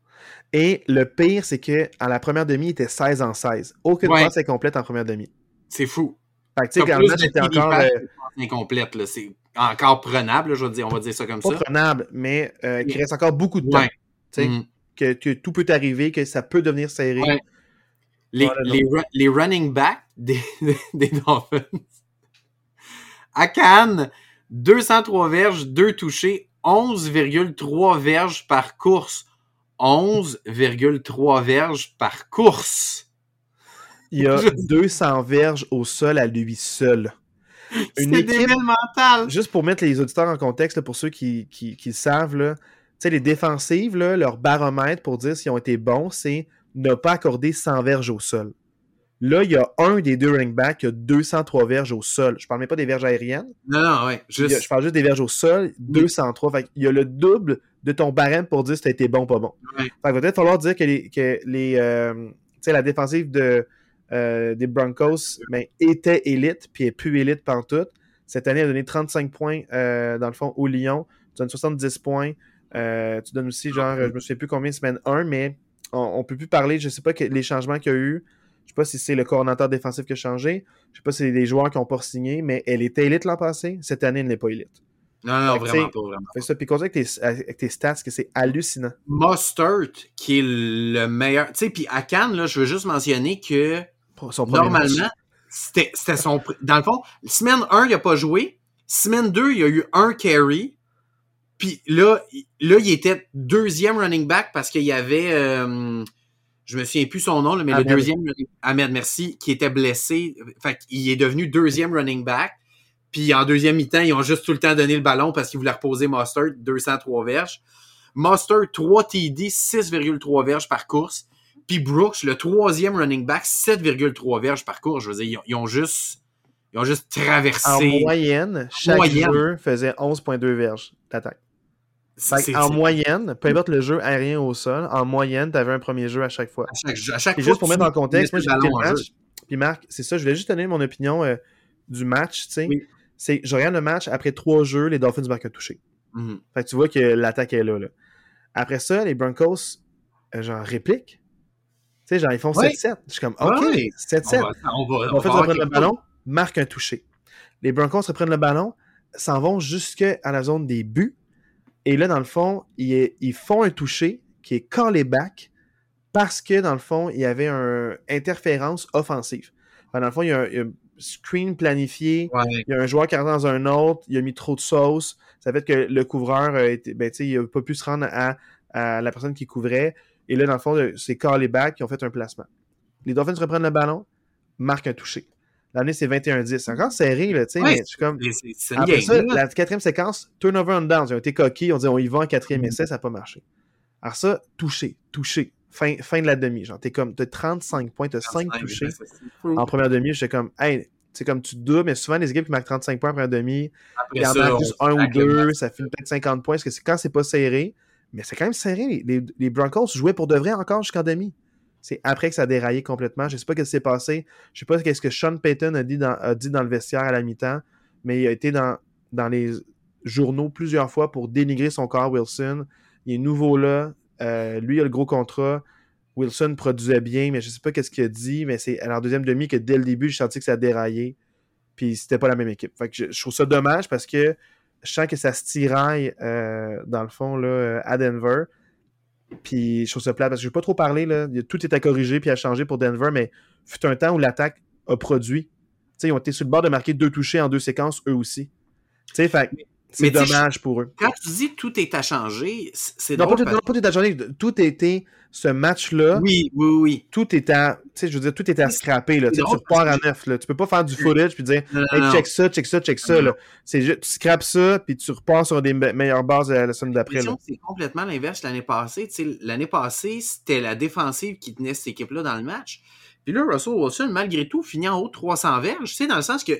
Et le pire, c'est que à la première demi, il était 16 en 16. Aucune Ouais. passe incomplète en première demi. C'est fou. Fait que tu sais, T'as quand TD encore euh, incomplètes, là. C'est encore prenable, je veux dire, on va dire ça comme pas ça. prenable, mais euh, qu'il reste encore beaucoup de temps. Ouais. Mhm. que, que tout peut arriver, que ça peut devenir serré. Ouais. Les, Voilà, les, ru- les running backs des, des Dolphins. À Cannes, 203 verges, 2 touchés, 11,3 verges par course. 11,3 verges par course. Il y a Je- 200 verges au sol à lui seul. C'est Une équipe, mental. juste pour mettre les auditeurs en contexte, là, pour ceux qui, qui, qui le savent, là, tu les défensives, là, leur baromètre pour dire s'ils ont été bons, c'est ne pas accorder 100 verges au sol. Là, il y a un des deux running backs qui a 203 verges au sol. Je parle même pas des verges aériennes. Non, non. Il a- Juste. je parle juste des verges au sol, 203. Fait il y a le double de ton barème pour dire si t'as été bon ou pas bon. Ouais. Fait qu'il va peut-être falloir dire que, les, que les, euh, tu la défensive de, euh, des Broncos ben, était élite, puis est plus élite pantoute. Cette année, elle a donné 35 points, euh, dans le fond, au Lyon. Tu donnes 70 points. Euh, tu donnes aussi, genre, je me souviens plus combien, semaine 1, mais on, on peut plus parler, je sais pas que, les changements qu'il y a eu. Je sais pas si c'est le coordinateur défensif qui a changé. Je sais pas si c'est des joueurs qui n'ont pas signé, mais elle était élite l'an passé. Cette année, elle n'est pas élite. Non, non, Fait vraiment pas, vraiment. Fait ça, puis continue avec tes, avec tes stats, que c'est hallucinant. Mustard, qui est le meilleur. Tu sais, puis à Cannes, là, je veux juste mentionner que son premier match. normalement, c'était son. Dans le fond, semaine 1, il a pas joué. Semaine 2, il y a eu un carry. Puis là, il- là, il était deuxième running back parce qu'il y avait. euh, je me souviens plus son nom, là, mais Ahmed. le deuxième running- Ahmed, merci, qui était blessé. Fait qu'il est devenu deuxième running back. Puis en deuxième mi-temps, ils ont juste tout le temps donné le ballon parce qu'ils voulaient reposer Mustard, 203 verges. Mustard, 3 TD, 6,3 verges par course. Puis Brooks, le troisième running back, 7,3 verges par course. Je veux dire, ils ont, ils ont juste, ils ont juste En traversé. moyenne, chaque moyenne. jeu faisait 11.2 verges d'attaque. En moyenne, peu importe le jeu aérien au sol, en moyenne, tu avais un premier jeu à chaque fois. à chaque, à chaque Puis fois juste pour mettre en contexte, moi mets j'ai le en match. Puis Marc, c'est ça, je voulais juste donner mon opinion euh, du match, tu sais. Oui. C'est, je regarde le match, après trois jeux, les Dolphins marquent un touché. jeu. Mhm. Fait que tu vois que l'attaque est là, là. Après ça, les Broncos, euh, genre, répliquent. Sais, genre, ils font Ouais. 7-7. Je suis comme, OK, Ouais. 7-7. On va, on va, on reprennent le ballon, marquent un touché. Les Broncos reprennent le ballon, s'en vont jusqu'à la zone des buts. Et là, dans le fond, ils, ils font un touché qui est callé back parce que, dans le fond, il y avait une interférence offensive. Fait, dans le fond, il y a un, il y a un screen planifié. Ouais. il y a un joueur qui rentre dans un autre, il a mis trop de sauce. Ça fait que le couvreur a été, ben, il n'a pas pu se rendre à, à la personne qui couvrait. Et là, dans le fond, le- c'est callé back qui ont fait un placement. Les Dolphins reprennent le ballon, marquent un touché. L'année, c'est 21-10. C'est encore serré, là, tu sais, Ouais, mais comme. C'est- Après ça, la quatrième séquence, turnover on downs. Ils ont été coquilles. On dit on y va en quatrième Mm. essai, ça n'a pas marché. Alors ça, touché, touché. Fin, fin de la demi. Genre, t'es comme, t'as 35 points, t'as 5 touchés. En première demi, j'étais comme, hey, c'est comme tu te doubles, mais souvent les équipes qui marquent 35 points en première demi, Après il y en juste un ou deux, ça finit peut-être 50 points, parce que quand c'est pas serré, mais c'est quand même serré. Les, Broncos jouaient pour de vrai encore jusqu'en demi. C'est après que ça a déraillé complètement. Je sais pas ce qui s'est passé. Je sais pas ce que Sean Payton a dit dans, le vestiaire à la mi-temps, mais il a été dans, les journaux plusieurs fois pour dénigrer son corps, Wilson. Il est nouveau là. Euh, lui, il a le gros contrat. Wilson produisait bien, mais je sais pas qu'est-ce qu'il a dit, mais c'est en deuxième demi que dès le début, je sentis que ça a déraillé. Puis c'était pas la même équipe. Fait je trouve ça dommage parce que je sens que ça se tiraille euh, dans le fond à Denver. Puis je trouve ça plate parce que je vais pas trop parler. Là. Tout est à corriger puis à changer pour Denver, mais fut un temps où l'attaque a produit. Ils ont été sur le bord de marquer deux touchés en deux séquences, eux aussi. Fait c'est dommage pour eux. Quand tu dis tout est à changer, c'est non, drôle. Pas, Non, pas tout est à changer. Tout était ce match-là. Oui, oui, oui. Tout est à, tu sais, je veux dire, tout est à scraper, là. Tu pars à neuf, là. Tu peux pas faire du footage puis dire, hey, check ça, check ça, check ça, là. C'est juste, tu scrapes ça puis tu repars sur des meilleures bases la semaine d'après, C'est complètement l'inverse l'année passée. L'année passée, c'était la défensive qui tenait cette équipe-là dans le match. Puis là, Russell Wilson, malgré tout, finit en haut de 300 verges, tu sais, dans le sens que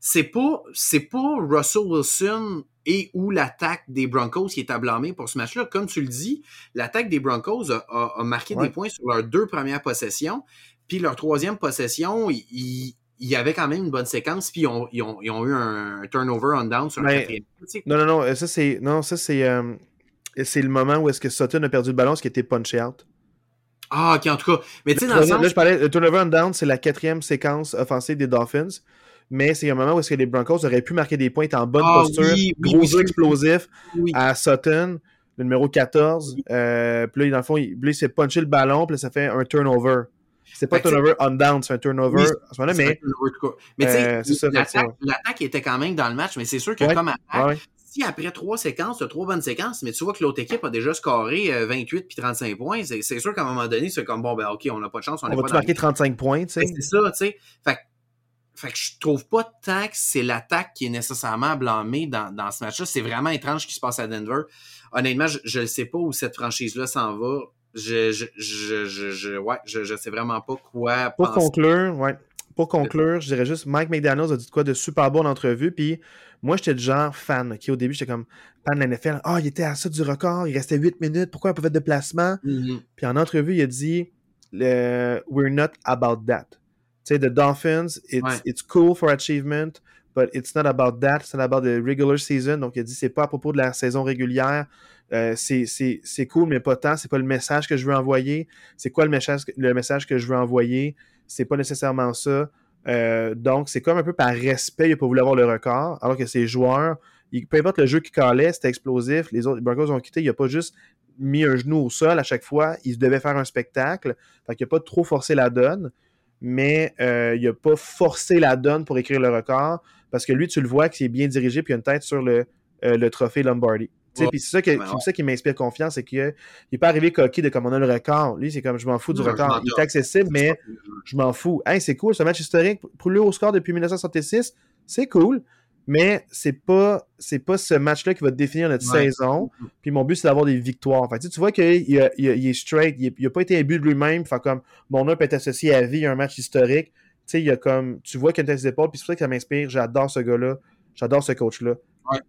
c'est pas, c'est pas Russell Wilson et ou l'attaque des Broncos qui est à blâmer pour ce match-là. Comme tu le dis, l'attaque des Broncos a, marqué des points sur leurs deux premières possessions. Puis leur troisième possession, il, y avait quand même une bonne séquence, puis ils ont, ils ont, eu un turnover on down sur le quatrième. Non, non, non, ça c'est. Non, ça c'est. Euh, c'est le moment où est-ce que Sutton a perdu le ballon, ce qui était punché out. Ah, ok, en tout cas. Mais tu sais, dans le sens... Là, je parlais, le turnover on down, c'est la quatrième séquence offensive des Dolphins mais c'est un moment où est-ce que les Broncos auraient pu marquer des points, en bonne ah posture, gros explosif à Sutton, le numéro 14. Euh, puis là, dans le fond, il, il s'est punché le ballon, puis là, ça fait un turnover. C'est pas un turnover on down, c'est un turnover à ce moment-là, mais. Mais tu sais, euh, l'attaque était quand même dans le match, mais c'est sûr que comme attaque, si après trois séquences, tu as trois bonnes séquences, mais tu vois que l'autre équipe a déjà scoré 28 euh, puis 35 points, c'est sûr qu'à un moment donné, c'est comme bon, ben ok, on n'a pas de chance. On, on va marquer 35 points, tu sais? C'est ça, tu sais. Fait fait que je trouve pas tant que c'est l'attaque qui est nécessairement blâmée dans, dans ce match-là. C'est vraiment étrange ce qui se passe à Denver. Honnêtement, je ne sais pas où cette franchise-là s'en va. Je, je, je, je, ouais, je, je sais vraiment pas quoi Pour conclure, ouais. Pour conclure, je dirais juste Mike McDaniels a dit quoi de super bon en entrevue. Puis moi, j'étais le genre fan. qui Au début, j'étais comme fan de la NFL. Ah, il était à ça du record. Il restait 8 minutes. Pourquoi il pas fait de placement? Mm-hmm. Puis en entrevue, il a dit We're not about that sais, the Dolphins, it's, it's cool for achievement, but it's not about that, it's not about the regular season. Donc, il a dit, c'est pas à propos de la saison régulière. Euh, c'est cool, mais pas tant. C'est pas le message que je veux envoyer. C'est quoi le message, le message que je veux envoyer? C'est pas nécessairement ça. Euh, donc, c'est comme un peu par respect, il n'a pas voulu avoir le record, alors que ces joueurs, peu importe le jeu qui calait, c'était explosif. Les autres les Broncos ont quitté, il n'a pas juste mis un genou au sol à chaque fois, il devait faire un spectacle. Fait qu'il n'a pas trop forcé la donne mais euh, il n'a pas forcé la donne pour écrire le record parce que lui, tu le vois qu'il est bien dirigé puis il a une tête sur le, euh, le trophée Lombardi. Puis c'est ça, qui m'inspire confiance, c'est qu'il n'est pas arrivé coquille de comme on a le record. Lui, c'est comme je m'en fous du record. Il est accessible, mais je m'en fous. Hey, c'est cool, ce match historique. Pour lui au score depuis 1966, c'est cool mais c'est pas c'est pas ce match-là qui va définir notre saison. Puis mon but, c'est d'avoir des victoires. Fait, tu vois qu'il il, il, est straight, il n'a pas été imbu de lui-même. Fait comme mon peut être associé à vie, un match historique. Tu sais, il y a comme tu vois qu'il a ses épaules, puis c'est pour ça que ça m'inspire. J'adore ce gars-là, j'adore ce coach-là.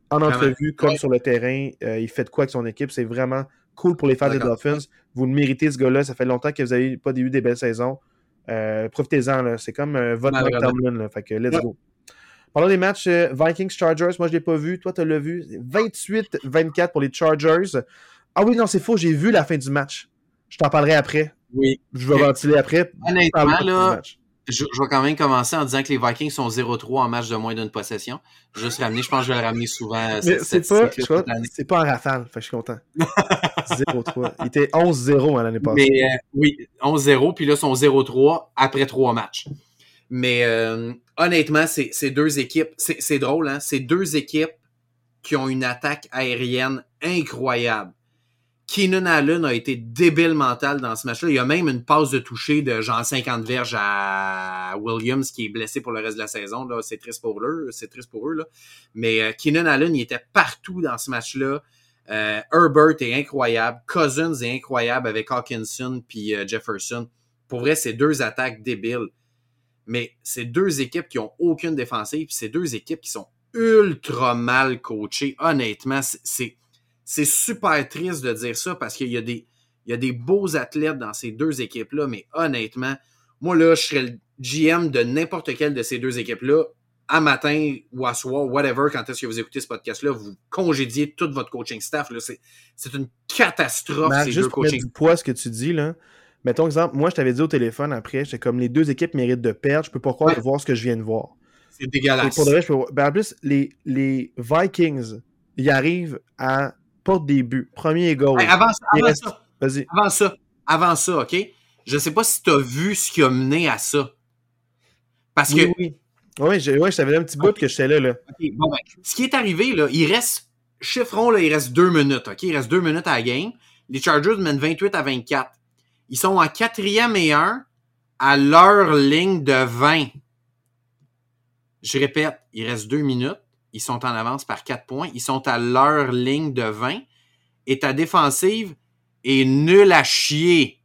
en entrevue, comme sur le terrain, euh, il fait de quoi avec son équipe. C'est vraiment cool pour les fans des Dolphins. Vous le méritez, ce gars-là. Ça fait longtemps que vous n'avez pas eu des belles saisons. Euh, profitez-en, c'est comme euh, votre Tomlin. Fait que let's go. Parlons des matchs euh, Vikings-Chargers. Moi, je ne l'ai pas vu. Toi, tu l'as vu. 28-24 pour les Chargers. Ah oui, non, c'est faux. J'ai vu la fin du match. Je t'en parlerai après. Oui. Je vais ventiler après. Honnêtement, là, je, vais quand même commencer en disant que les Vikings sont 0-3 en match de moins d'une possession. Juste ramener, je pense que je vais le ramener souvent. Euh, c'est pas, c'est pas en rafale, fait je suis content. 0-3. Il était 11-0 hein, l'année passée. Mais, euh, oui, 11-0, puis là, ils sont 0-3 après trois matchs. Mais euh, honnêtement, c'est deux équipes. C'est drôle, hein? C'est deux équipes qui ont une attaque aérienne incroyable. Keenan Allen a été débile mental dans ce match-là. Il y a même une passe de toucher de genre 50 verges à Williams qui est blessé pour le reste de la saison. C'est triste pour eux. C'est triste pour eux. Mais euh, Keenan Allen, il était partout dans ce match-là. Euh, Herbert est incroyable. Cousins est incroyable avec Hawkinson puis Jefferson. Pour vrai, c'est deux attaques débiles mais c'est deux équipes qui ont aucune défensive, puis c'est deux équipes qui sont ultra mal coachées. Honnêtement, c'est, super triste de dire ça parce qu'il y a des, il y a des beaux athlètes dans ces deux équipes-là, mais honnêtement, moi là, je serais le GM de n'importe quelle de ces deux équipes-là. À matin ou à soir, whatever, quand est-ce que vous écoutez ce podcast-là, vous congédiez tout votre coaching staff. Là. C'est, une catastrophe, ces deux coaching. du poids, ce que tu dis, là. Mettons exemple, moi je t'avais dit au téléphone après, j'étais comme les deux équipes méritent de perdre, je peux pas croire de voir ce que je viens de voir. C'est dégueulasse. pour je peux... ben, en plus, les, les Vikings, ils arrivent à porte début, premier goal. avant ça, avant ça. Vas-y. Avant ça, avant ça, OK? Je sais pas si tu as vu ce qui a mené à ça. Parce que oui. Oui, je, ouais, je un petit bout que j'étais là. là. bon, ben, ce qui est arrivé, là, il reste, chiffrons, là, il reste deux minutes. OK? Il reste deux minutes à la game. Les Chargers mènent 28 à 24. Ils sont en quatrième et un à leur ligne de 20. Je répète, il reste deux minutes. Ils sont en avance par quatre points. Ils sont à leur ligne de 20. Et ta défensive est nulle à chier.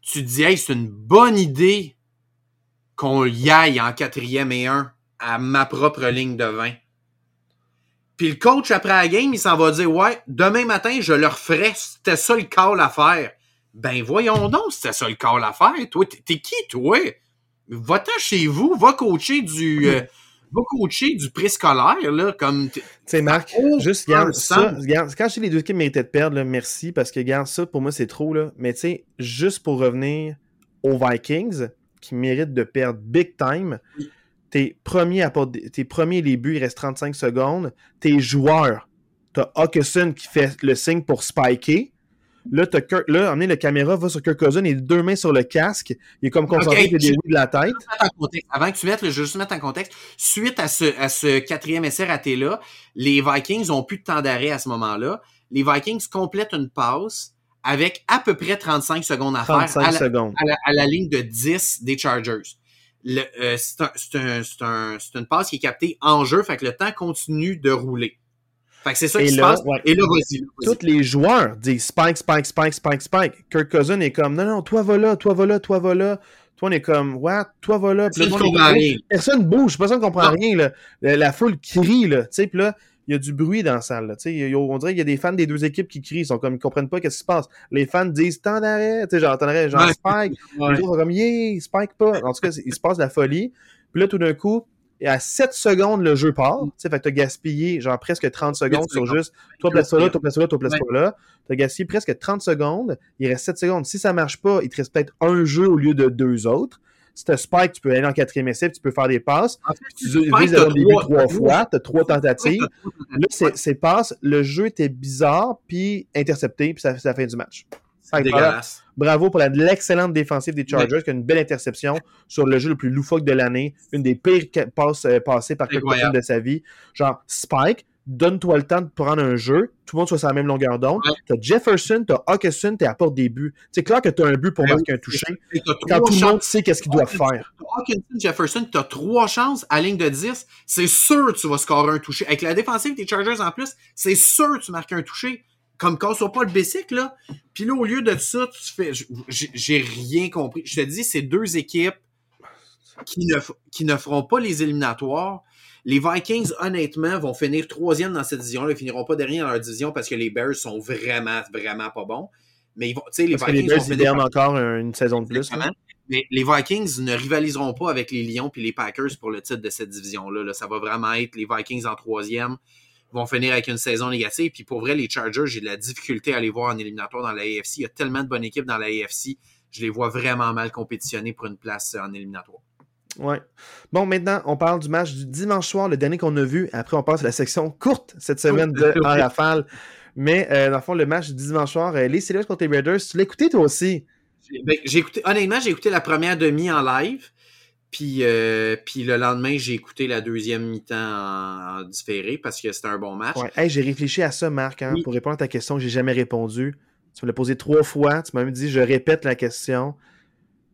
Tu te dis, hey, c'est une bonne idée qu'on y aille en quatrième et un à ma propre ligne de 20. Puis le coach, après la game, il s'en va dire Ouais, demain matin, je le referai. C'était ça le call à faire. Ben voyons donc, c'était ça le call à faire. Toi, t'es qui, toi? Va-t'en chez vous, va coacher du. Euh, va coacher du préscolaire, là, comme. Tu sais, Marc, juste, regarde ça. quand je dis les deux équipes méritaient de perdre, là, merci, parce que, regarde, ça, pour moi, c'est trop, là. Mais, tu sais, juste pour revenir aux Vikings, qui méritent de perdre big time, t'es premier à tes premiers les buts, il reste 35 secondes. Tes joueurs, t'as Hawkinson qui fait le signe pour spiker. Là, t'as Kirk, là, la caméra va sur Kirk Cousin et deux mains sur le casque. Il est comme concentré okay, des de la tête. Avant que tu mettes, je veux juste mettre en contexte. Suite à ce, à ce quatrième essai raté-là, les Vikings ont plus de temps d'arrêt à ce moment-là. Les Vikings complètent une passe avec à peu près 35 secondes à faire à la, à la ligne de 10 des Chargers. Euh, c'est un, une passe qui est captée en jeu, fait que le temps continue de rouler. Fait que c'est ça qui se passe. Et là, vas-y. Tous les joueurs disent Spike, Spike, Spike, Spike, Spike. Kirk Cousin est comme non, non, toi va là, toi va là, toi va là. Toi, on est comme, what? Toi, va là. Personne bouge, personne ne comprend rien. Là. La, la, foule crie, là. Tu sais, puis là, il y a du bruit dans la salle. on dirait qu'il y a des fans des deux équipes qui crient. Ils sont comme ils comprennent pas qu'est-ce qui se passe. Les fans disent tant d'arrêt, genre tant d'arrêt, genre Spike. Les autres sont comme yeah, Spike pas. En tout cas, il se passe de la folie. Puis là, tout d'un coup, et à 7 secondes, le jeu part. Tu sais, fait que t'as gaspillé genre presque 30 secondes sur juste toi place ça là, toi place ça là, toi place ça là. T'as gaspillé presque 30 secondes. Il reste 7 secondes. Si ça marche pas, il te reste peut-être un jeu au lieu de deux autres. Si t'as Spike, tu peux aller en quatrième essai, tu peux faire des passes. tu vises à début trois fois, tu as trois tentatives. Là, c'est passe. Le jeu était bizarre, puis intercepté, puis ça fait la fin du match. C'est dégueulasse. Bravo pour l'excellente défensive des Chargers, qui a une belle interception sur le jeu le plus loufoque de l'année. Une des pires passes euh, passées par quelqu'un de sa vie. Genre, Spike, donne-toi le temps de prendre un jeu, tout le monde soit sur la même longueur d'onde. T'as Jefferson, t'as Hawkinson, t'es à porte des buts. C'est clair que t'as un but pour marquer un toucher. Quand tout le monde sait qu'est-ce qu'il doit faire. Hawkinson, Jefferson, t'as trois chances à ligne de 10. C'est sûr que tu vas scorer un toucher. Avec la défensive des Chargers en plus, c'est sûr que tu marques un toucher. Comme quand soit pas le basic, là. Puis là, au lieu de ça, tu fais. J'ai rien compris. Je te dis, c'est deux équipes qui ne, qui ne feront pas les éliminatoires les Vikings, honnêtement, vont finir troisième dans cette division. Ils finiront pas derrière dans leur division parce que les Bears sont vraiment, vraiment pas bons. Mais ils vont, les parce Vikings que les Bears vont encore une saison de plus. Mais les Vikings ne rivaliseront pas avec les Lions et les Packers pour le titre de cette division-là. Ça va vraiment être les Vikings en troisième vont finir avec une saison négative. Puis pour vrai, les Chargers, j'ai de la difficulté à les voir en éliminatoire dans la AFC. Il y a tellement de bonnes équipes dans la AFC. Je les vois vraiment mal compétitionner pour une place en éliminatoire. Ouais. Bon, maintenant, on parle du match du dimanche soir, le dernier qu'on a vu. Après, on passe à la section courte cette semaine de En rafale. Mais, euh, dans le fond, le match du dimanche soir, euh, les Steelers contre les Raiders, tu l'as écouté toi aussi? Ben, j'ai écouté, honnêtement, j'ai écouté la première demi en live. Puis, euh, puis le lendemain, j'ai écouté la deuxième mi-temps en, différé parce que c'était un bon match. Ouais. j'ai réfléchi à ça, Marc, hein, pour répondre à ta question que j'ai jamais répondu. Tu me l'as posé trois fois. Tu m'as même dit, je répète la question.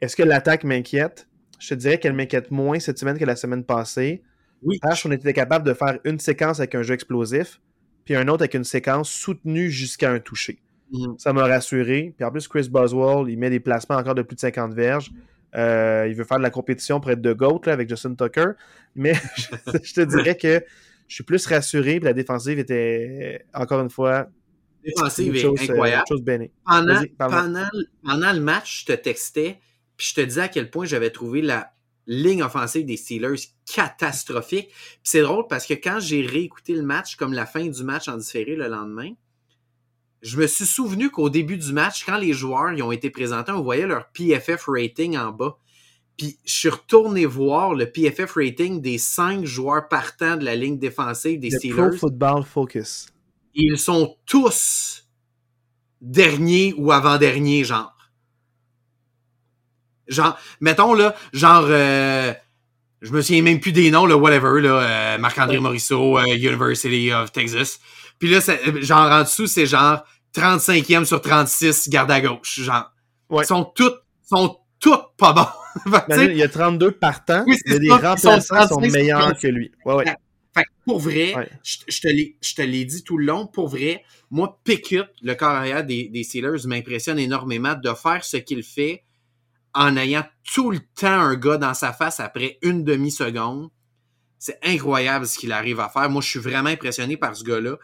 Est-ce que l'attaque m'inquiète? je te dirais qu'elle m'inquiète moins cette semaine que la semaine passée. Oui. Parce qu'on était capable de faire une séquence avec un jeu explosif, puis un autre avec une séquence soutenue jusqu'à un toucher. Mhm. Ça m'a rassuré. Puis en plus, Chris Boswell, il met des placements encore de plus de 50 verges. Euh, il veut faire de la compétition pour être de GOAT avec Justin Tucker. Mais je, te dirais que je suis plus rassuré. Puis la défensive était, encore une fois, défensive est euh, incroyable. pendant, pendant, le match, je te textais puis je te disais à quel point j'avais trouvé la ligne offensive des Steelers catastrophique. Puis c'est drôle parce que quand j'ai réécouté le match, comme la fin du match en différé le lendemain, je me suis souvenu qu'au début du match, quand les joueurs y ont été présentés, on voyait leur PFF rating en bas. Puis je suis retourné voir le PFF rating des cinq joueurs partants de la ligne défensive des Steelers. Pro Football Focus. Ils sont tous derniers ou avant-derniers, genre. Genre, mettons là, genre, euh, je me souviens même plus des noms, là, whatever, là, euh, Marc-André Morisseau, euh, University of Texas. Puis là, genre en dessous, c'est genre 35e sur 36 garde à gauche. Genre, ils sont toutes, sont toutes pas bons. il y a 32 partants, oui, il y a des remplaçants qui sont meilleurs que lui. Ouais, ouais. Fait que pour vrai, je, je te l'ai dit tout le long, pour vrai, moi, Pickett, le corps arrière des, des Steelers, m'impressionne énormément de faire ce qu'il fait en ayant tout le temps un gars dans sa face après une demi-seconde. C'est incroyable ce qu'il arrive à faire. Moi, je suis vraiment impressionné par ce gars-là.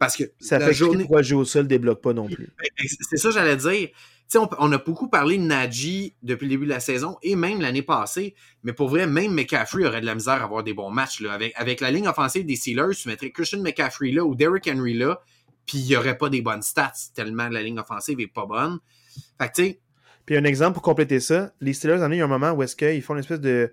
Parce que ça fait journée... que jouer au sol débloque pas non plus. Ben, c'est ça j'allais dire. On, on, a beaucoup parlé de Najee depuis le début de la saison et même l'année passée, mais pour vrai, même McCaffrey aurait de la misère à avoir des bons matchs. Là. Avec, avec la ligne offensive des Steelers, tu mettrais Christian McCaffrey là ou Derrick Henry là, puis il n'y aurait pas des bonnes stats tellement la ligne offensive est pas bonne. Fait que tu sais, puis un exemple pour compléter ça, les Steelers, en il y a un moment où est-ce qu'ils font une espèce de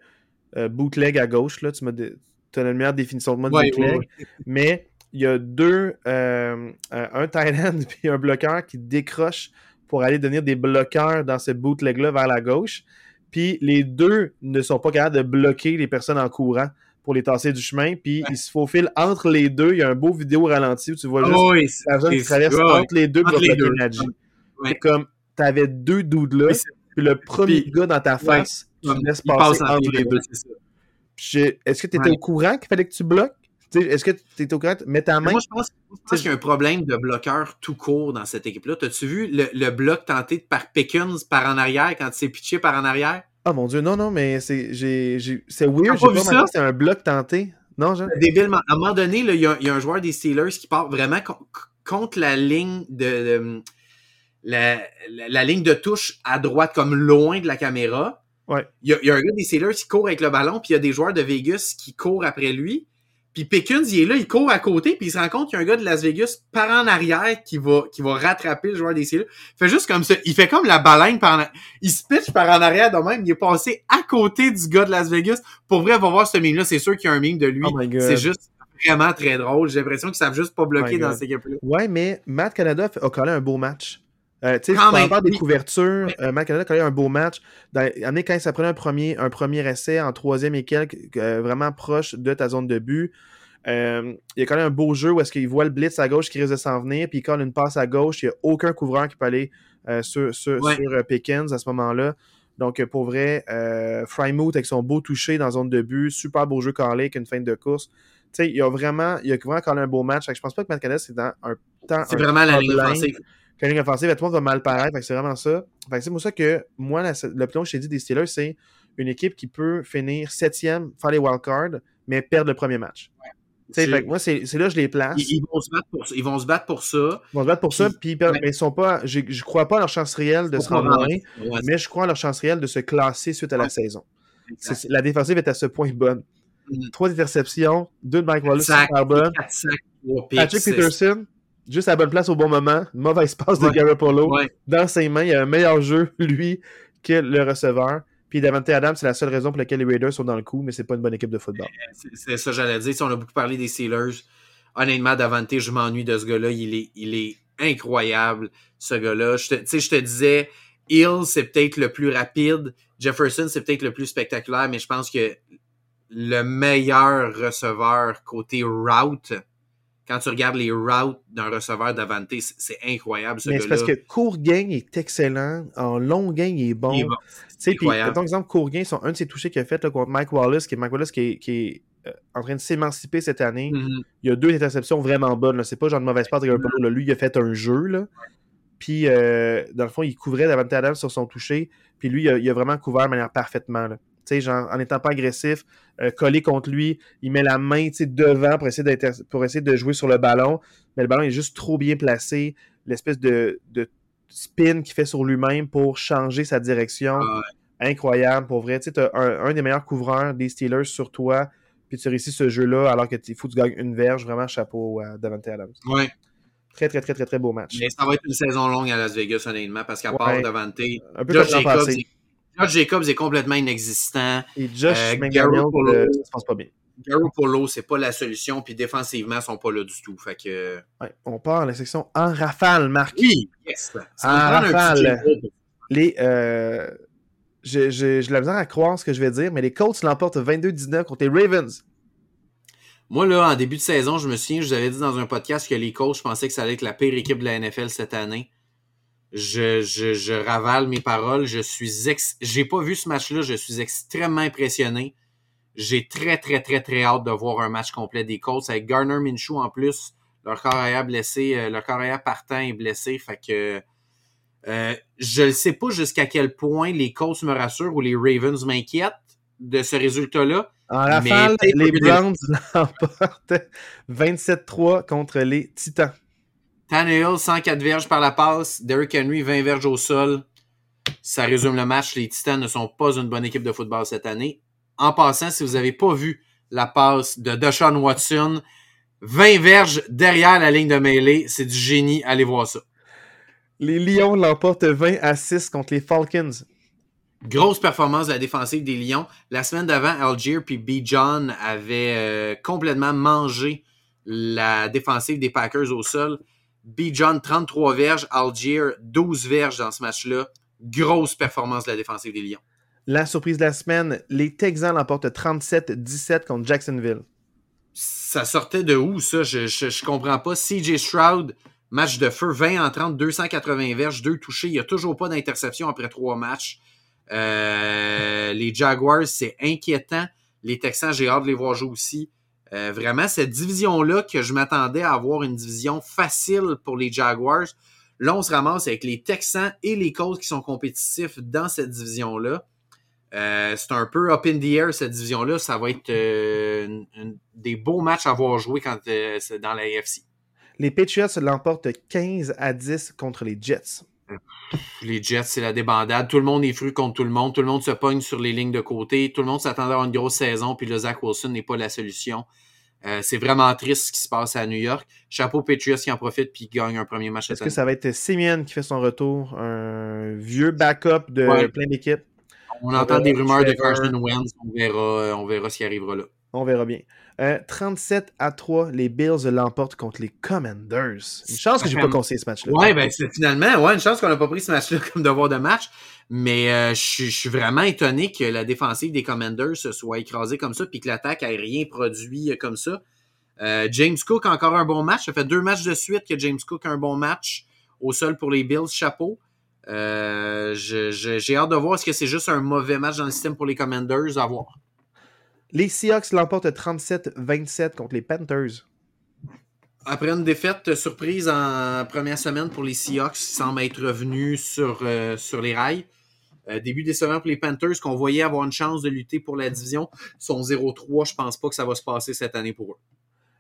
euh, bootleg à gauche. Là. Tu as la meilleure définition de mode bootleg. Mais il y a deux, euh, un end puis un bloqueur qui décrochent pour aller devenir des bloqueurs dans ce bootleg-là vers la gauche. Puis les deux ne sont pas capables de bloquer les personnes en courant pour les tasser du chemin. Puis ils se faufilent entre les deux. Il y a un beau vidéo ralenti où tu vois oh juste la personne qui traverse entre les deux pour bloquer C'est comme t'avais deux dudes là, puis le premier gars dans ta face, tu laisses passer entre les deux. Est-ce que tu étais au courant qu'il fallait que tu bloques? Est-ce que tu étais au courant? Mets ta main. Moi, je pense, qu'il y a un problème de bloqueur tout court dans cette équipe-là. T'as-tu vu le, bloc tenté par Pickens par en arrière quand tu s'est pitché par en arrière? Ah mon dieu, non, non, mais c'est weird. J'ai pas, c'est un bloc tenté. Non, genre. Débile. À un moment donné, il y, a un joueur des Steelers qui part vraiment contre la ligne de la, ligne de touche à droite, comme loin de la caméra. Ouais. Il, y a, un gars des Steelers qui court avec le ballon, puis il y a des joueurs de Vegas qui courent après lui. Puis Pickens, il est là, il court à côté, puis il se rend compte qu'il y a un gars de Las Vegas par en arrière qui va, qui va rattraper le joueur des Steelers. Il fait juste comme ça. Il fait comme la baleine par en Il se pitch par en arrière de même. Il est passé à côté du gars de Las Vegas. Pour vrai, va voir ce meme-là. C'est sûr qu'il y a un meme de lui. Oh c'est juste vraiment très drôle. J'ai l'impression qu'ils savent juste pas bloquer oh dans cette équipe-là. Ouais, mais Matt Canada a collé un beau match. Euh, tu sais, des couvertures, euh, Matt Canada a eu un beau match. Dans, quand ça prenait un premier, un premier essai en troisième et quelques, euh, vraiment proche de ta zone de but. Euh, il y a quand même un beau jeu où est-ce qu'il voit le blitz à gauche qui risque de s'en venir, puis il colle une passe à gauche. Il n'y a aucun couvreur qui peut aller sur, sur, Pickens à ce moment-là. Donc, pour vrai, euh, Frymouth avec son beau toucher dans zone de but, super beau jeu calé avec une fin de course. Tu sais, il y a vraiment, il y a vraiment quand même un beau match. Je pense pas que Matt Canada, c'est dans un temps. C'est vraiment la ligne offensive quand ligne offensive, tout le monde va mal paraître. C'est vraiment ça. C'est pour ça que moi, l'opinion que je t'ai dit des Steelers, c'est une équipe qui peut finir septième, faire les wildcards, mais perdre le premier match. Fait moi, c'est là que je les place. Ils, vont se battre pour ça. Ils vont se battre pour ça. Ils vont se battre pour ça, puis ils sont pas. Je, je crois pas à leur chance réelle de se rendre mais je crois à leur chance réelle de se classer suite à la saison. La défensive est à ce point bonne. Mm. Trois interceptions, deux de Mike Wallace super. Patrick Peterson, juste à la bonne place au bon moment. Mauvaise passe de Garoppolo. Dans ses mains, il y a un meilleur jeu, lui, que le receveur. Puis Davante Adams, c'est la seule raison pour laquelle les Raiders sont dans le coup, mais c'est pas une bonne équipe de football. C'est ça, j'allais dire. Si on a beaucoup parlé des Steelers, honnêtement, Davante, je m'ennuie de ce gars-là. Il est, il est incroyable, ce gars-là. Tu sais, je te disais, Hill, c'est peut-être le plus rapide. Jefferson, c'est peut-être le plus spectaculaire, mais je pense que le meilleur receveur côté route, quand tu regardes les routes d'un receveur d'Avante, c'est incroyable ce Mais c'est parce que court gain est excellent, en long gain il est bon. Il est bon. Tu sais, par exemple, court gain, un de ses touchés qu'il a fait contre Mike Wallace, qui est Mike Wallace qui est, qui est euh, en train de s'émanciper cette année. Mm-hmm. Il y a deux interceptions vraiment bonnes. C'est pas genre de mauvaise part de mm Lui, il a fait un jeu. Là. Puis, euh, dans le fond, il couvrait Davante Adams sur son toucher. Puis lui, il a, vraiment couvert de manière parfaitement. Là genre, en étant pas agressif, euh, collé contre lui, il met la main, devant pour essayer, pour essayer de jouer sur le ballon, mais le ballon est juste trop bien placé, l'espèce de, spin qu'il fait sur lui-même pour changer sa direction. Incroyable, pour vrai. Tu sais, un, un des meilleurs couvreurs des Steelers sur toi, puis tu réussis ce jeu-là alors que tu faut que tu gagnes une verge. Vraiment, chapeau à Davante Adams. Ouais. Très, très, très, très, très beau match. Mais ça va être une saison longue à Las Vegas, honnêtement, parce qu'à part Davante, un peu Jacobs, Josh Jacobs est complètement inexistant. Et Josh euh, McDaniel, euh, ça se passe pas bien. Garoppolo, c'est pas la solution, puis défensivement, ils sont pas là du tout. Fait que... Ouais, on part à la section en rafale, Marc. Oui, yes. En rafale. Les, euh, j'ai la misère à croire ce que je vais dire, mais les Colts l'emportent 22-19 contre les Ravens. Moi, là, en début de saison, je me souviens, je vous avais dit dans un podcast que les Colts, je pensais que ça allait être la pire équipe de la NFL cette année. Je, je, je ravale mes paroles. Je suis ex... J'ai pas vu ce match-là. Je suis extrêmement impressionné. J'ai très, très, très, très hâte de voir un match complet des Colts avec Garner Minshew en plus. Leur carrière blessé, euh, leur carrière partant est blessé. Fait que euh, je ne sais pas jusqu'à quel point les Colts me rassurent ou les Ravens m'inquiètent de ce résultat-là. En rafale, les Browns l'emportent 27-3 contre les Titans. Tannehill, 104 verges par la passe. Derrick Henry, 20 verges au sol. Ça résume le match. Les Titans ne sont pas une bonne équipe de football cette année. En passant, si vous n'avez pas vu la passe de Deshaun Watson, 20 verges derrière la ligne de mêlée, c'est du génie. Allez voir ça. Les Lions l'emportent 20 à 6 contre les Falcons. Grosse performance de la défensive des Lions. La semaine d'avant, Algier puis B. John avaient euh, complètement mangé la défensive des Packers au sol. B. John, 33 verges. Algier, 12 verges dans ce match-là. Grosse performance de la défensive des Lions. La surprise de la semaine, les Texans l'emportent 37-17 contre Jacksonville. Ça sortait de où, ça? Je, je, comprends pas. CJ Stroud, match de feu, 20 en 30, 280 verges, 2 touchés. Il n'y a toujours pas d'interception après 3 matchs. Euh, les Jaguars, c'est inquiétant. Les Texans, j'ai hâte de les voir jouer aussi. Euh, vraiment, cette division-là, que je m'attendais à avoir une division facile pour les Jaguars, là, on se ramasse avec les Texans et les Colts qui sont compétitifs dans cette division-là. Euh, c'est un peu up in the air, cette division-là. Ça va être des beaux matchs à voir jouer quand c'est dans la AFC. Les Patriots l'emportent 15 à 10 contre les Jets. Les Jets, c'est la débandade. Tout le monde est fru contre tout le monde. Tout le monde se pogne sur les lignes de côté. Tout le monde s'attendait à avoir une grosse saison, puis le Zach Wilson n'est pas la solution. Euh, c'est vraiment triste ce qui se passe à New York. Chapeau Patriots qui en profite puis qui gagne un premier match. Est-ce que ça va être Simeon qui fait son retour, un vieux backup de plein d'équipes? On, entend des rumeurs de Carson Wentz. On verra, on verra ce qui arrivera là. On verra bien. 37 euh, à 3, les Bills l'emportent contre les Commanders. Une chance que j'ai pas conseillé ce match-là. Ouais, ben finalement, ouais, une chance qu'on n'a pas pris ce match-là comme devoir de match. Mais euh, je suis vraiment étonné que la défensive des Commanders se soit écrasée comme ça, puis que l'attaque ait rien produit euh, comme ça. James Cook a encore un bon match. Ça fait deux matchs de suite que James Cook a un bon match au sol pour les Bills. Chapeau. j'ai hâte de voir est-ce que c'est juste un mauvais match dans le système pour les Commanders à voir. Les Seahawks l'emportent 37-27 contre les Panthers. Après une défaite surprise en première semaine pour les Seahawks, ils semblent être revenus sur, euh, sur les rails. Euh, début décevant pour les Panthers, qu'on voyait avoir une chance de lutter pour la division, sont 0-3. Je pense pas que ça va se passer cette année pour eux.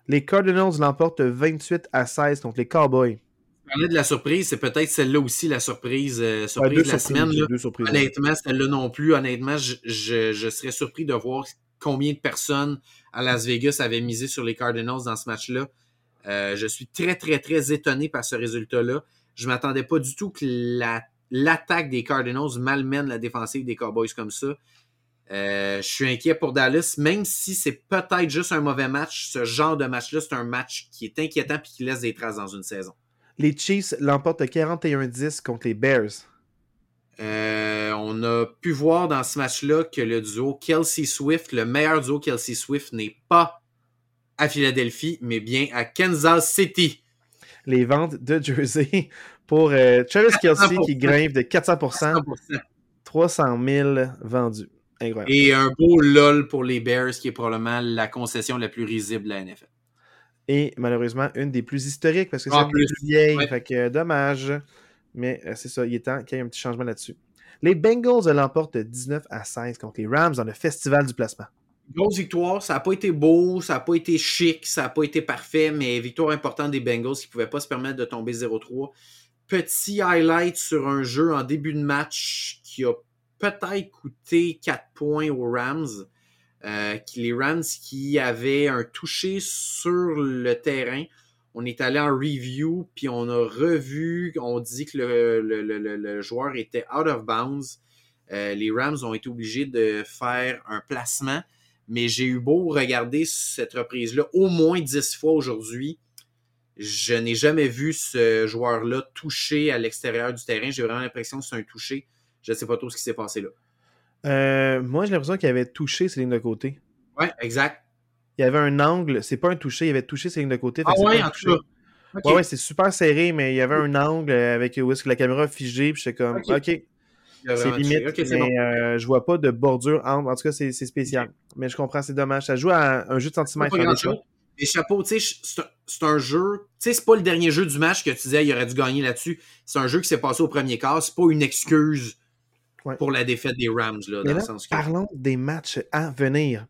Les Cardinals l'emportent 28 à 16 contre les Cowboys. Parler de la surprise, c'est peut-être celle-là aussi la surprise, euh, surprise de la semaine. Honnêtement, celle-là non plus. Honnêtement, je, je, serais surpris de voir combien de personnes à Las Vegas avaient misé sur les Cardinals dans ce match-là. Euh, je suis très, très, très étonné par ce résultat-là. Je m'attendais pas du tout que l'attaque des Cardinals malmène la défensive des Cowboys comme ça. Euh, je suis inquiet pour Dallas, même si c'est peut-être juste un mauvais match. Ce genre de match-là, c'est un match qui est inquiétant et qui laisse des traces dans une saison. Les Chiefs l'emportent 41-10 contre les Bears. Euh, on a pu voir dans ce match-là que le duo Kelsey Swift, le meilleur duo Kelsey Swift, n'est pas à Philadelphie, mais bien à Kansas City. Les ventes de Jersey pour euh, Travis Kelsey qui grimpe de 400%, 300 000 vendus. Incroyable. Et un beau LOL pour les Bears, qui est probablement la concession la plus risible de la NFL. Et malheureusement, une des plus historiques parce que c'est la plus vieille. Fait que dommage. Mais euh, c'est ça, il est temps qu'il y ait un petit changement là-dessus. Les Bengals l'emportent 19 à 16 contre les Rams dans le festival du placement. Grosse victoire, ça n'a pas été beau, ça n'a pas été chic, ça n'a pas été parfait, mais victoire importante des Bengals qui ne pouvaient pas se permettre de tomber 0-3. Petit highlight sur un jeu en début de match qui a peut-être coûté 4 points aux Rams. Euh, les Rams qui avaient un touché sur le terrain on est allé en review, puis on a revu, on dit que le, joueur était out of bounds. Euh, les Rams ont été obligés de faire un placement, mais j'ai eu beau regarder cette reprise-là au moins dix fois aujourd'hui. Je n'ai jamais vu ce joueur-là toucher à l'extérieur du terrain. J'ai vraiment l'impression que c'est un touché. Je ne sais pas trop ce qui s'est passé là. Euh, moi, j'ai l'impression qu'il avait touché ses lignes de côté. Ouais, exact. Il y avait un angle, c'est pas un touché, il avait touché ses lignes de côté. Ah ouais, en tout cas. Ouais, ouais, c'est super serré, mais il y avait un angle avec où est-ce que la caméra figée, puis j'étais comme, OK. C'est limite, mais euh, je vois pas de bordure entre. En tout cas, c'est spécial. Mais je comprends, c'est dommage. Ça joue à un jeu de centimètres. Les chapeaux, tu sais, c'est un jeu. Tu sais, c'est pas le dernier jeu du match que tu disais, il aurait dû gagner là-dessus. C'est un jeu qui s'est passé au premier quart. C'est pas une excuse pour la défaite des Rams, là, dans le sens que... Parlons des matchs à venir.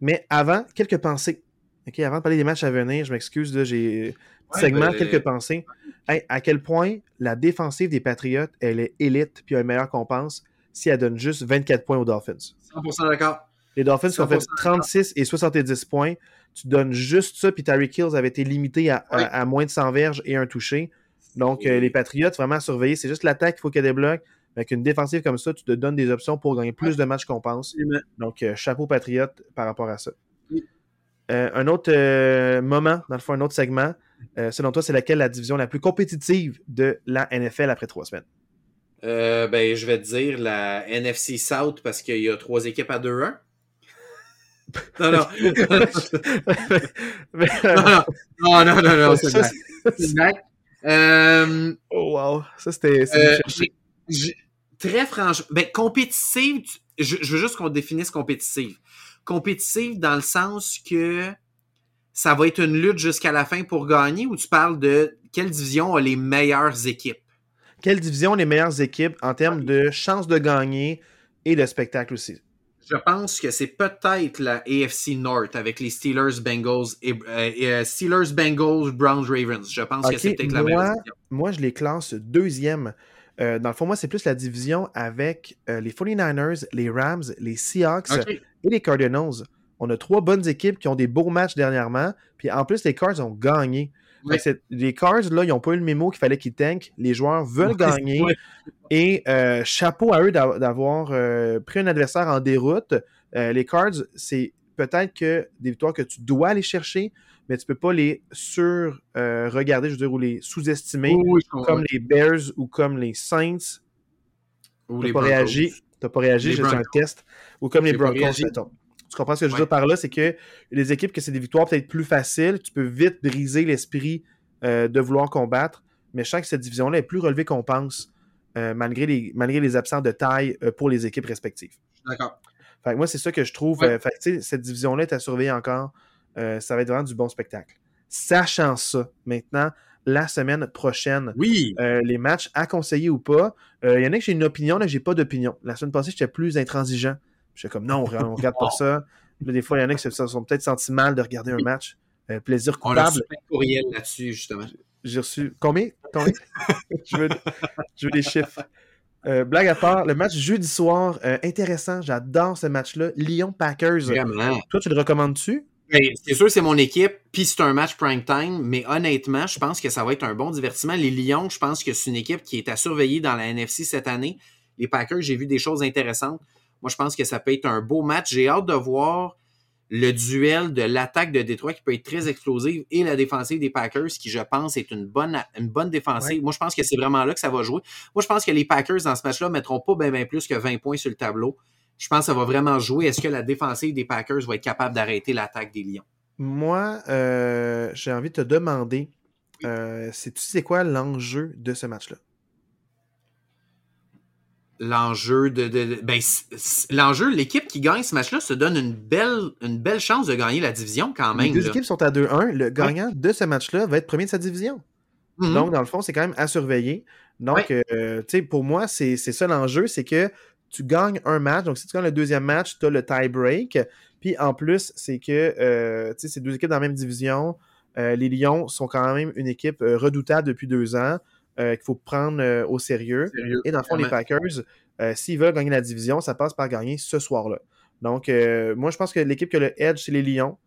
Mais avant, quelques pensées. OK, avant de parler des matchs à venir, je m'excuse, j'ai segment, ben, quelques pensées. à quel point la défensive des Patriots, elle est élite puis a une meilleure qu'on pense si elle donne juste 24 points aux Dolphins? 100% d'accord. Les Dolphins ont fait 36 et 70 points. Tu donnes juste ça, puis Tyreek Hills avait été limité à, moins de 100 verges et un touché. Donc, euh, les Patriots, vraiment à surveiller. C'est juste l'attaque qu'il faut qu'elle débloque. Avec une défensive comme ça, tu te donnes des options pour gagner plus de matchs qu'on pense. Donc, euh, chapeau Patriot par rapport à ça. Euh, un autre moment, dans le fond, un autre segment. selon toi, c'est laquelle la division la plus compétitive de la NFL après trois semaines? ben, je vais te dire la NFC South parce qu'il y a trois équipes à 2-1. Non, non. non, non, non, non, c'est Euh, oh, wow. Ça, c'était. Très franchement. Ben, compétitive, je, je, veux juste qu'on définisse compétitive. Compétitive dans le sens que ça va être une lutte jusqu'à la fin pour gagner ou tu parles de quelle division a les meilleures équipes? Quelle division a les meilleures équipes en termes de chance de gagner et de spectacle aussi? Je pense que c'est peut-être la AFC North avec les Steelers, Bengals et euh, euh, Steelers, Bengals, Browns, Ravens. Je pense que c'est peut-être la meilleure Moi, je les classe deuxième. Euh, dans le fond, moi, c'est plus la division avec les 49ers, les Rams, les Seahawks et les Cardinals. On a trois bonnes équipes qui ont des beaux matchs dernièrement. Puis en plus, les Cards ont gagné. Les Cards, là, ils n'ont pas eu le mémo qu'il fallait qu'ils tankent. Les joueurs veulent gagner. Et euh, chapeau à eux d'avoir euh, pris un adversaire en déroute. Euh, les Cards, c'est peut-être que des victoires que tu dois aller chercher, mais tu peux pas les sur-regarder, je veux dire, ou les sous-estimer, comme les Bears ou comme les Saints. Ou les pas réagi. Tu pas réagi, j'ai fait un test. Ou comme les Broncos, tu comprends ce que je veux dire par là? C'est que les équipes que c'est des victoires peut-être plus faciles, tu peux vite briser l'esprit euh, de vouloir combattre. Mais je sens que cette division-là est plus relevée qu'on pense, euh, malgré, les, malgré les absences de taille euh, pour les équipes respectives. D'accord. moi, c'est ça que je trouve. cette division-là est à surveiller encore. Ça va être vraiment du bon spectacle. Sachant ça, maintenant, la semaine prochaine. Oui. les matchs à conseiller ou pas. Il y en a que j'ai une opinion, là, j'ai pas d'opinion. La semaine passée, j'étais plus intransigeant. J'étais comme non, on, regarde pas ça. des fois, il y en a qui se sont peut-être senti mal de regarder un match. Euh, plaisir coupable. On a reçu un courriel là-dessus, justement. J'ai reçu. Combien? Combien? je, veux, je, veux, des chiffres. Euh, blague à part, le match jeudi soir, euh, intéressant, j'adore ce match-là. Lyon-Packers. Toi, tu le recommandes-tu? Ben, c'est sûr, c'est mon équipe, puis c'est un match prime time, mais honnêtement, je pense que ça va être un bon divertissement. Les Lions, je pense que c'est une équipe qui est à surveiller dans la NFC cette année. Les Packers, j'ai vu des choses intéressantes. Moi, je pense que ça peut être un beau match. J'ai hâte de voir le duel de l'attaque de Détroit qui peut être très explosive et la défensive des Packers qui, je pense, est une bonne, une bonne défensive. Moi, je pense que c'est vraiment là que ça va jouer. Moi, je pense que les Packers, dans ce match-là, mettront pas bien plus que 20 points sur le tableau. Je pense que ça va vraiment jouer. Est-ce que la défensive des Packers va être capable d'arrêter l'attaque des Lions? Moi, euh, j'ai envie de te demander, euh, tu sais quoi l'enjeu de ce match-là? l'enjeu de, ben, l'enjeu, l'équipe qui gagne ce match-là se donne une belle, une belle chance de gagner la division quand même. Les deux équipes sont à 2-1. Le gagnant de ce match-là va être premier de sa division. Mm-hmm. Donc, dans le fond, c'est quand même à surveiller. Donc, euh, tu sais, pour moi, c'est ça l'enjeu, c'est que tu gagnes un match. Donc, si tu gagnes le deuxième match, tu as le tie-break. Puis, en plus, c'est que, euh, tu sais, c'est deux équipes dans la même division. Euh, les Lions sont quand même une équipe redoutable depuis deux ans. Euh, qu'il faut prendre euh, au sérieux. Et dans le fond, les Packers, euh, s'ils veulent gagner la division, ça passe par gagner ce soir-là. Donc, moi, je pense que l'équipe qui a le edge, c'est les Lions.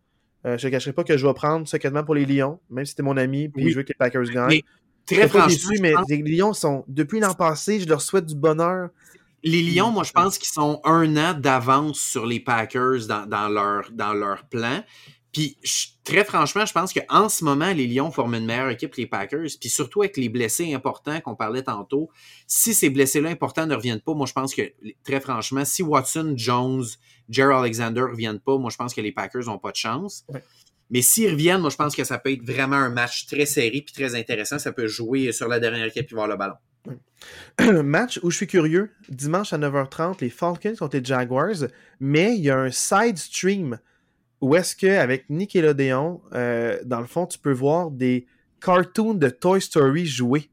je ne cacherai pas que je vais prendre secrètement pour les Lions, même si c'était mon ami, puis je veux que les Packers gagnent. très franchement, mais les Lions sont, depuis l'an passé, je leur souhaite du bonheur. Les Lions, moi, je pense qu'ils sont un an d'avance sur les Packers dans, leur, dans leur plan. Puis très franchement, je pense qu'en ce moment, les Lions forment une meilleure équipe que les Packers. Puis surtout avec les blessés importants qu'on parlait tantôt, si ces blessés-là importants ne reviennent pas, moi je pense que très franchement, si Watson, Jones, Jerry Alexander ne reviennent pas, moi je pense que les Packers n'ont pas de chance. Mais s'ils reviennent, moi je pense que ça peut être vraiment un match très serré puis très intéressant. Ça peut jouer sur la dernière équipe et voir le ballon. Match où je suis curieux, dimanche à 9h30, les Falcons contre les Jaguars, mais il y a un side stream où est-ce qu'avec Nickelodeon, euh, dans le fond, tu peux voir des cartoons de Toy Story jouer.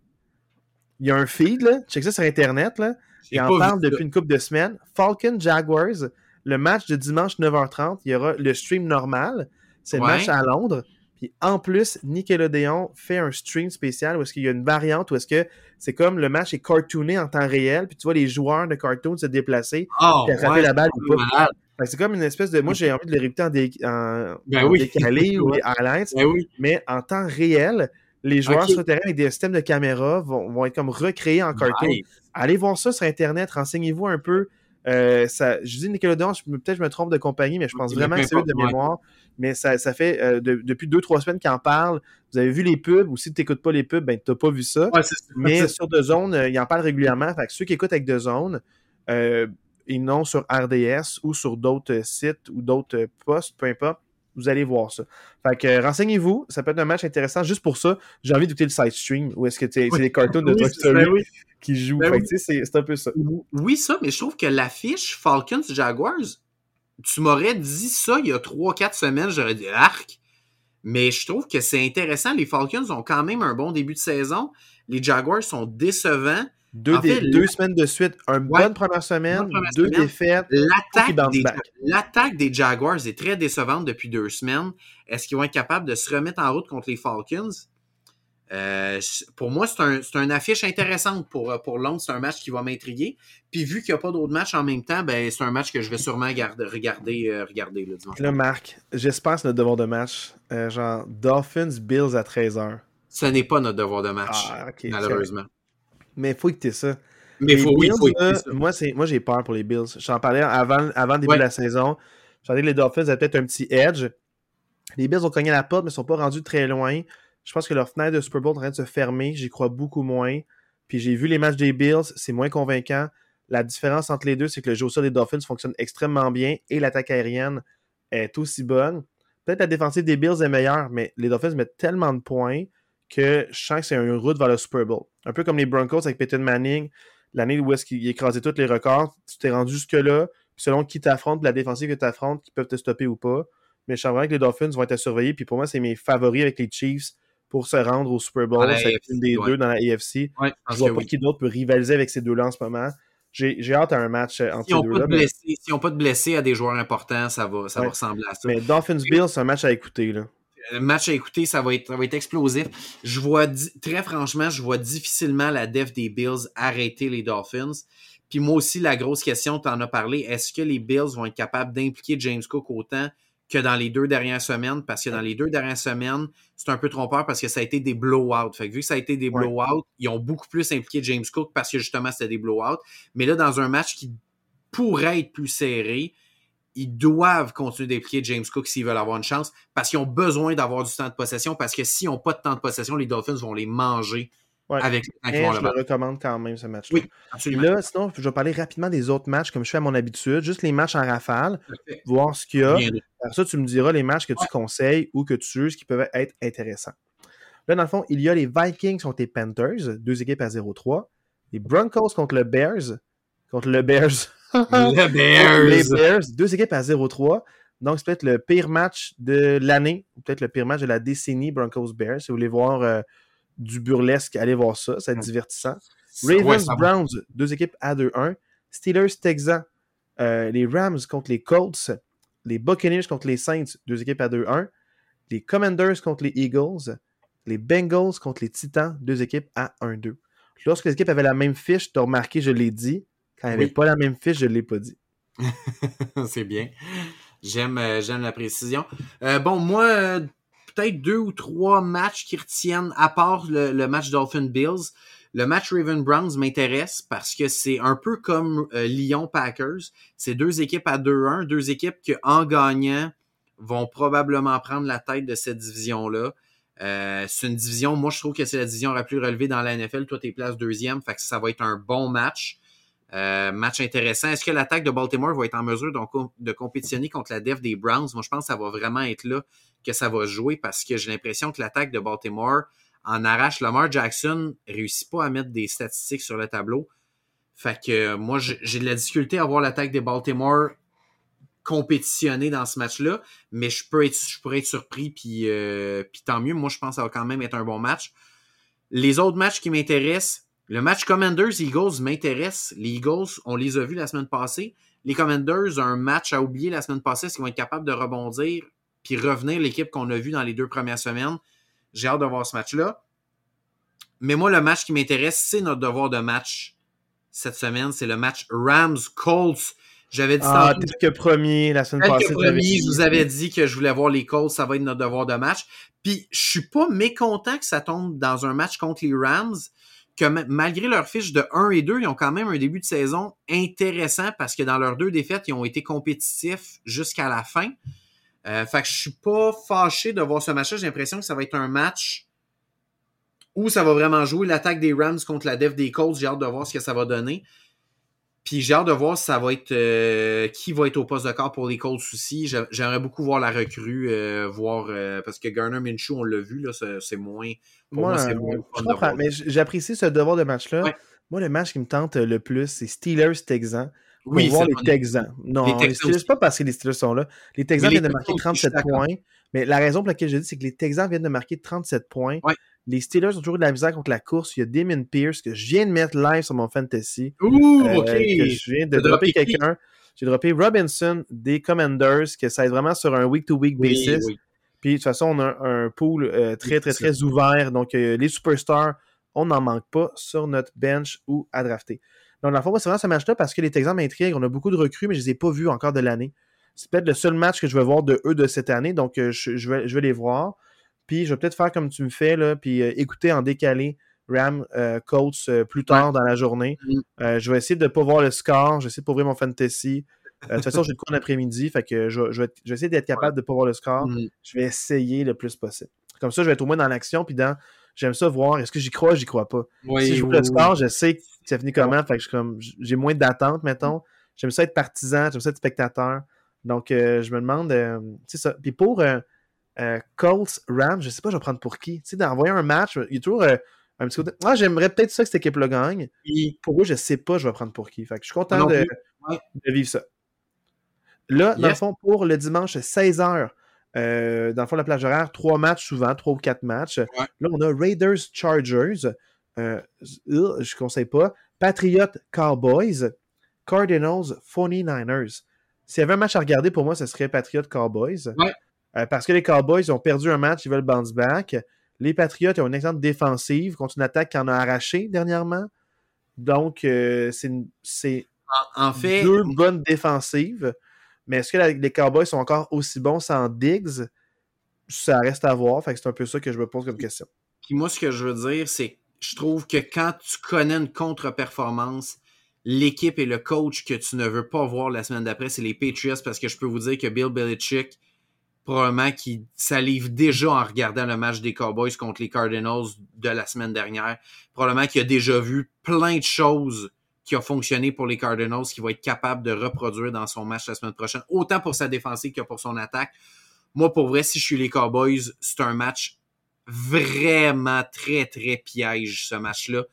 Il y a un feed, là, check ça sur Internet, là, il en parle depuis une couple de semaines. Falcon Jaguars, le match de dimanche 9h30, il y aura le stream normal, c'est le match à Londres. Puis en plus, Nickelodeon fait un stream spécial où est-ce qu'il y a une variante où est-ce que c'est comme le match est cartooné en temps réel, puis tu vois les joueurs de cartoon se déplacer, oh, attraper la balle ou pas. C'est comme une espèce de. Moi, j'ai envie de les réécouter en, en, ben décalé ou highlights, ben mais en temps réel, les joueurs sur le terrain avec des systèmes de caméra vont, vont être comme recréés en cartoon. Allez voir ça sur Internet, renseignez-vous un peu. Euh, ça, je dis Nickelodeon, peut-être je me trompe de compagnie, mais je pense vraiment que c'est eux de mémoire. Mais ça, ça fait euh, depuis deux, trois semaines qu'ils en parlent. Vous avez vu les pubs, ou si tu n'écoutes pas les pubs, ben tu n'as pas vu ça. mais sur deux zones, euh, ils en parlent régulièrement. Fait que ceux qui écoutent avec deux zones, et non sur RDS ou sur d'autres sites ou d'autres postes, peu importe, vous allez voir ça. Fait que renseignez-vous, ça peut être un match intéressant. Juste pour ça, j'ai envie d'écouter le side stream où est-ce que c'est les cartoons de Toy Story qui jouent. Ben c'est un peu ça. Oui, ça, mais je trouve que l'affiche Falcons Jaguars, tu m'aurais dit ça il y a 3-4 semaines, j'aurais dit arc. Mais je trouve que c'est intéressant. Les Falcons ont quand même un bon début de saison. Les Jaguars sont décevants. Deux, deux semaines de suite, une bonne première semaine, deux défaites. L'attaque des, Jaguars est très décevante depuis deux semaines. Est-ce qu'ils vont être capables de se remettre en route contre les Falcons? Euh, pour moi, c'est un, une affiche intéressante pour, pour Londres. C'est un match qui va m'intriguer. Puis vu qu'il n'y a pas d'autres matchs en même temps, ben, c'est un match que je vais sûrement regarder, regarder, euh, regarder le dimanche. Là, Marc, j'espère que c'est notre devoir de match. Euh, genre Dolphins Bills à 13h. Ce n'est pas notre devoir de match, ah, malheureusement mais il faut écouter ça. Mais il faut, oui, faut écouter ça. Moi, moi j'ai peur pour les Bills. J'en parlais avant, avant le début de la saison. Je que les Dolphins avaient peut-être un petit edge. Les Bills ont cogné la porte, mais ne sont pas rendus très loin. Je pense que leur fenêtre de Super Bowl est en train de se fermer. J'y crois beaucoup moins. Puis j'ai vu les matchs des Bills, c'est moins convaincant. La différence entre les deux, c'est que le jeu au sol des Dolphins fonctionne extrêmement bien et l'attaque aérienne est aussi bonne. Peut-être la défensive des Bills est meilleure, mais les Dolphins mettent tellement de points que je sens que c'est une route vers le Super Bowl. Un peu comme les Broncos avec Peyton Manning, l'année où est-ce qu'il écrasait tous les records, tu t'es rendu jusque-là, selon qui t'affronte, la défensive que t'affrontes, qui peuvent te stopper ou pas. Mais je sens vraiment que les Dolphins vont être surveillés, puis pour moi, c'est mes favoris avec les Chiefs pour se rendre au Super Bowl. C'est une des deux dans la AFC. je vois pas qui d'autre peut rivaliser avec ces deux-là en ce moment. J'ai hâte à un match euh, entre ces deux-là. Mais... S'ils n'ont pas de blessés à des joueurs importants, ça va, ça va ressembler à ça. Mais Dolphins-Bills, c'est un match à écouter. Là match à écouter, ça va être, ça va être explosif. Je vois, très franchement, je vois difficilement la def des Bills arrêter les Dolphins. Puis moi aussi, la grosse question, tu en as parlé, est-ce que les Bills vont être capables d'impliquer James Cook autant que dans les deux dernières semaines? Parce que dans les deux dernières semaines, c'est un peu trompeur parce que ça a été des blowouts. Fait que vu que ça a été des blowouts, ils ont beaucoup plus impliqué James Cook parce que justement, c'était des blowouts. Mais là, dans un match qui pourrait être plus serré, ils doivent continuer d'impliquer James Cook s'ils veulent avoir une chance parce qu'ils ont besoin d'avoir du temps de possession parce que s'ils n'ont pas de temps de possession, les Dolphins vont les manger avec le Je le recommande quand même ce match-là. Oui, absolument. Là, sinon, je vais parler rapidement des autres matchs comme je fais à mon habitude, juste les matchs en rafale, voir ce qu'il y a. Après ça, tu me diras les matchs que tu conseilles ou que tu juges qui peuvent être intéressants. Là, dans le fond, il y a les Vikings contre les Panthers, deux équipes à 0-3. Les Broncos contre le Bears, contre le Bears. les Bears. Les Bears, deux équipes à 0-3. Donc, c'est peut-être le pire match de l'année, ou peut-être le pire match de la décennie Broncos-Bears. Si vous voulez voir euh, du burlesque, allez voir ça, c'est divertissant. Ravens-Browns, deux équipes à 2-1. Steelers-Texans, euh, les Rams contre les Colts. Les Buccaneers contre les Saints, deux équipes à 2-1. Les Commanders contre les Eagles. Les Bengals contre les Titans, deux équipes à 1-2. Lorsque les équipes avaient la même fiche, tu as remarqué, je l'ai dit, quand n'y avait pas la même fiche, je ne l'ai pas dit. c'est bien. J'aime, euh, j'aime la précision. Euh, bon, moi, peut-être deux ou trois matchs qui retiennent, à part le, match Dolphin Bills. Le match Raven Browns m'intéresse parce que c'est un peu comme Lyon Packers. C'est deux équipes à 2-1, deux équipes qui, en gagnant, vont probablement prendre la tête de cette division-là. Euh, c'est une division, moi je trouve que c'est la division la plus relevée dans la NFL. Toi, t'es place deuxième, fait que ça va être un bon match. Euh, match intéressant. Est-ce que l'attaque de Baltimore va être en mesure de, compétitionner contre la def des Browns? Moi, je pense que ça va vraiment être là que ça va jouer parce que j'ai l'impression que l'attaque de Baltimore en arrache. Lamar Jackson réussit pas à mettre des statistiques sur le tableau. Fait que euh, moi, j'ai de la difficulté à voir l'attaque de Baltimore compétitionner dans ce match-là, mais je peux être, je pourrais être surpris, puis, euh, puis tant mieux. Moi, je pense que ça va quand même être un bon match. Les autres matchs qui m'intéressent, le match Commanders-Eagles m'intéresse. Les Eagles, on les a vus la semaine passée. Les Commanders, un match à oublier la semaine passée, est-ce qu'ils vont être capables de rebondir puis revenir l'équipe qu'on a vue dans les deux premières semaines? J'ai hâte de voir ce match-là. Mais moi, le match qui m'intéresse, c'est notre devoir de match cette semaine. C'est le match Rams-Colts. J'avais dit ah, que premier la semaine passée. Premier, je vous avais dit que je voulais voir les Colts, ça va être notre devoir de match. Puis je suis pas mécontent que ça tombe dans un match contre les Rams, que malgré leur fiche de 1 et 2, ils ont quand même un début de saison intéressant parce que dans leurs deux défaites, ils ont été compétitifs jusqu'à la fin. Euh, fait que je suis pas fâché de voir ce match-là. J'ai l'impression que ça va être un match où ça va vraiment jouer l'attaque des Rams contre la def des Colts. J'ai hâte de voir ce que ça va donner. Puis j'ai hâte de voir ça va être euh, qui va être au poste de corps pour les Colts aussi. J'aimerais beaucoup voir la recrue, euh, voir parce que Garner Minshew, on l'a vu, là, c'est moins. moi, c'est moins mais j'apprécie ce devoir de match-là. Moi, le match qui me tente le plus, c'est Steelers-Texans. Oui, voir les Texans. Non, les Steelers, pas parce que les Steelers sont là. Les Texans viennent de marquer 37 points. Mais la raison pour laquelle je dis, c'est que les Texans viennent de marquer 37 points. Les Steelers ont toujours de la misère contre la course. Il y a Damien Pierce que je viens de mettre live sur mon fantasy. Ouh, euh, ok. je viens de dropper quelqu'un. J'ai droppé Robinson des Commanders, que ça aide vraiment sur un week-to-week basis. Puis de toute façon, on a un pool euh, très, très, très ouvert. Donc, euh, les superstars, on n'en manque pas sur notre bench ou à drafter. Donc, le fond, c'est vraiment ce match-là parce que les Texans m'intriguent. On a beaucoup de recrues, mais je ne les ai pas vus encore de l'année. C'est peut-être le seul match que je vais voir de eux de cette année. Donc, je, vais, je vais les voir. Puis je vais peut-être faire comme tu me fais, là, puis euh, écouter en décalé Ram euh, euh, plus tard dans la journée. Je vais essayer de ne pas voir le score. Je vais essayer de pas ouvrir mon fantasy. de toute façon, j'ai le cours l'après-midi. Fait que je, vais, essayer d'être capable de ne pas voir le score. Mm. Je vais essayer le plus possible. Comme ça, je vais être au moins dans l'action. Puis dans. J'aime ça voir. Est-ce que j'y crois, j'y crois pas. si je joue le score, je sais que ça finit comment. Fait que j'ai moins d'attente, mettons. J'aime ça être partisan, j'aime ça être spectateur. Donc, je me demande. c'est ça. Puis pour euh, Colts, Rams, je sais pas, je vais prendre pour qui. Tu sais, d'envoyer un match, il y a toujours euh, un petit côté. Ah, j'aimerais peut-être ça que cette équipe-là gagne. pour eux, je sais pas, je vais prendre pour qui. Fait que je suis content de, vivre ça. Là, dans le fond, pour le dimanche 16h, euh, dans le fond, la plage horaire, trois matchs souvent, trois ou quatre matchs. Là, on a Raiders Chargers. je ne conseille pas. Patriot Cowboys. Cardinals 49ers. S'il y avait un match à regarder, pour moi, ce serait Patriot Cowboys. Ouais. Euh, parce que les Cowboys ont perdu un match, ils veulent bounce back. Les Patriots ont une excellente défensive contre une attaque qui en a arraché dernièrement. Donc, euh, c'est en, fait, deux bonnes défensives. Mais est-ce que les Cowboys sont encore aussi bons sans Diggs? Ça reste à voir. c'est un peu ça que je me pose comme question. Puis moi, ce que je veux dire, c'est que je trouve que quand tu connais une contre-performance, l'équipe et le coach que tu ne veux pas voir la semaine d'après, c'est les Patriots, parce que je peux vous dire que Bill Belichick, probablement qu'il salive déjà en regardant le match des Cowboys contre les Cardinals de la semaine dernière. Probablement qu'il a déjà vu plein de choses qui ont fonctionné pour les Cardinals, qu'il va être capable de reproduire dans son match la semaine prochaine, autant pour sa défensive que pour son attaque. Moi, pour vrai, si je suis les Cowboys, c'est un match vraiment très, très piège, ce match-là.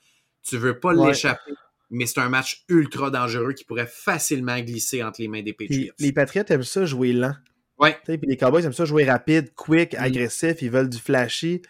Tu veux pas l'échapper, mais c'est un match ultra dangereux qui pourrait facilement glisser entre les mains des Patriots. les Patriots aiment ça jouer lent. Ouais. Puis les Cowboys aiment ça jouer rapide, quick, mm. agressif, ils veulent du flashy.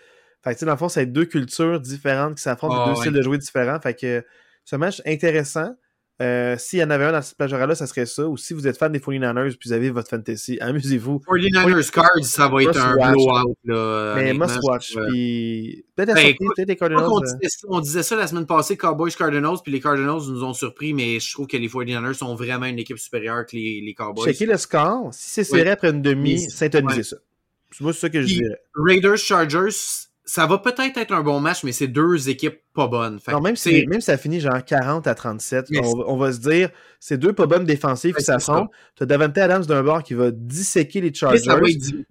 Fait que dans le fond, c'est deux cultures différentes qui s'affrontent, deux ah, styles de jouer différents. Fait que ce match intéressant. Euh, S'il y en avait un dans cette plage là ça serait ça. Ou si vous êtes fan des 49ers puis vous avez votre fantasy, amusez-vous. 49ers Cards, ça va être un blowout. Là, mais must watch. Puis peut-être ben, peut les Cardinals. On disait, on disait, ça la semaine passée, Cowboys Cardinals, puis les Cardinals nous ont surpris, mais je trouve que les 49ers sont vraiment une équipe supérieure que les, les Cowboys. Checker le score. Si c'est serré après une demi, syntonisez ça. Moi, c'est ça que je dirais. Raiders Chargers, ça va peut-être être un bon match, mais c'est deux équipes pas bonnes. non, même, si, même si ça finit genre 40 à 37, on, va se dire, c'est deux pas bonnes défensives qui s'affrontent. Tu as Davante Adams d'un bord qui va disséquer les Chargers.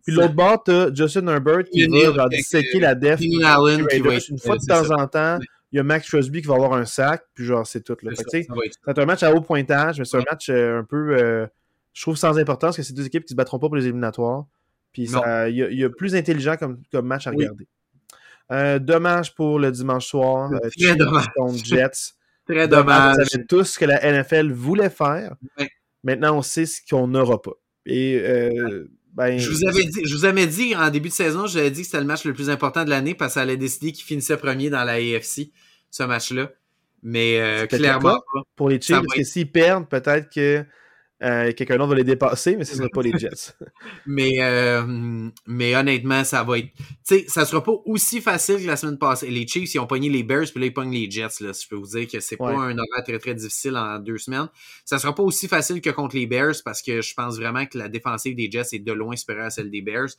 Puis l'autre bord, tu as Justin Herbert qui va genre, disséquer la def. Allen qui va Une fois de temps en temps, il y a Max Crosby qui va avoir un sac, puis genre, c'est tout. C'est un match à haut pointage, mais c'est un match euh, un peu, euh, je trouve, sans importance, que c'est deux équipes qui se battront pas pour les éliminatoires. Puis il y, a plus intelligent comme match à regarder. Euh, dommage pour le dimanche soir. Très dommage. Contre Jets. Très dommage. On savait tous ce que la NFL voulait faire. Maintenant, on sait ce qu'on n'aura pas. Et ben, je vous avais dit, je vous avais dit en début de saison, j'avais dit que c'était le match le plus important de l'année parce que ça allait décider qui finissait premier dans la AFC, ce match-là. Mais euh, clairement Pour les Chiefs, parce que s'ils perdent, peut-être que euh, quelqu'un d'autre va les dépasser, mais ce ne sera pas les Jets. mais, euh, mais honnêtement, ça va être. Tu sais, ça sera pas aussi facile que la semaine passée. Les Chiefs, ils ont pogné les Bears, puis là, ils pognent les Jets. Là, je peux vous dire que c'est pas un horaire très, très difficile en deux semaines. Ça sera pas aussi facile que contre les Bears parce que je pense vraiment que la défensive des Jets est de loin supérieure à celle des Bears.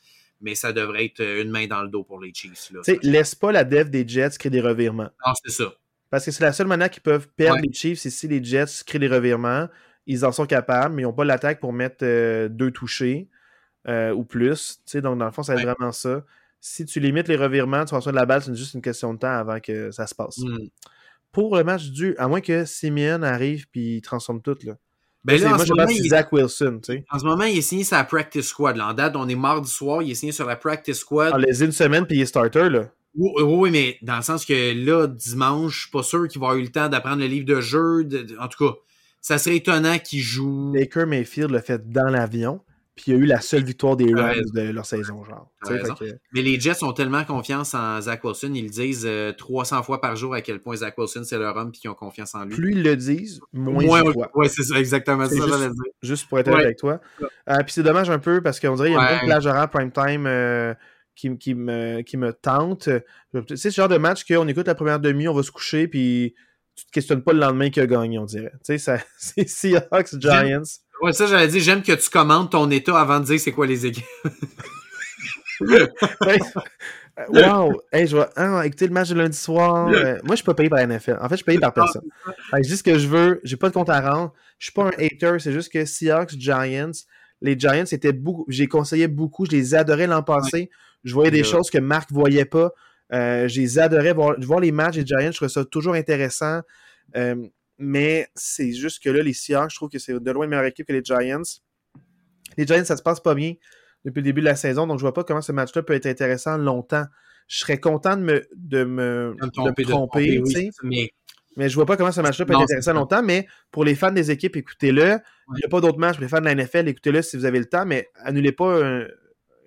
Mais ça devrait être une main dans le dos pour les Chiefs. Tu sais, laisse pas la def des Jets créer des revirements. Non, c'est ça. Parce que c'est la seule manière qu'ils peuvent perdre les Chiefs, c'est si les Jets créent des revirements ils en sont capables, mais ils n'ont pas l'attaque pour mettre euh, deux touchés euh, ou plus. donc, dans le fond, ça va être vraiment ça. Si tu limites les revirements, tu reçois de la balle, c'est juste une question de temps avant que ça se passe. Hmm. Pour le match du, à moins que Simeon arrive puis il transforme tout, là. Ben là, moi, je pense c'est Zach Wilson, tu sais. En ce moment, il est signé sur la practice squad. Là. En date, on est mardi soir, il est signé sur la practice squad. En les une semaine, puis il est starter, là. Oui, oui, mais dans le sens que là, dimanche, je suis pas sûr qu'il va avoir eu le temps d'apprendre le livre de jeu. En tout cas, ça serait étonnant qu'ils jouent. Baker Mayfield l'a fait dans l'avion, puis il y a eu la seule victoire des Rams de leur saison, genre. Mais les Jets ont tellement confiance en Zach Wilson, ils le disent 300 euh, fois par jour à quel point Zach Wilson c'est leur homme puis qu'ils ont confiance en lui. Plus ils le disent, moins, ils Oui, c'est ça, exactement ça. Juste, juste, pour être avec toi. Euh, puis c'est dommage un peu parce qu'on dirait qu'il y a une bonne plage horaire prime time. Euh, qui, qui, me, qui me tente. C'est ce genre de match qu'on écoute la première demi, on va se coucher, puis tu te questionnes pas le lendemain qui a gagné, on dirait. Tu sais, c'est Seahawks Giants. Ouais, ça, j'allais dire, j'aime que tu commandes ton état avant de dire c'est quoi les équipes. wow! Hey, je vais ah, écouter le match de lundi soir. Euh, moi, je suis pas payé par la NFL. En fait, je suis payé par personne. C'est juste que je veux. J'ai pas de compte à rendre. Je suis pas un hater. C'est juste que Seahawks, Giants, les Giants étaient beaucoup. J'ai conseillé beaucoup. Je les adorais l'an passé. Je voyais des choses que Marc voyait pas. Euh, j'ai adoré voir, voir, les matchs des Giants. Je trouve ça toujours intéressant. Euh, mais c'est juste que là, les Seahawks, je trouve que c'est de loin une meilleure équipe que les Giants. Les Giants, ça se passe pas bien depuis le début de la saison, donc je vois pas comment ce match-là peut être intéressant longtemps. Je serais content de me, de me, tromper, mais... mais je vois pas comment ce match-là peut être intéressant longtemps, mais pour les fans des équipes, écoutez-le. Il n'y a pas d'autres matchs pour les fans de la NFL, écoutez-le si vous avez le temps, mais annulez pas un,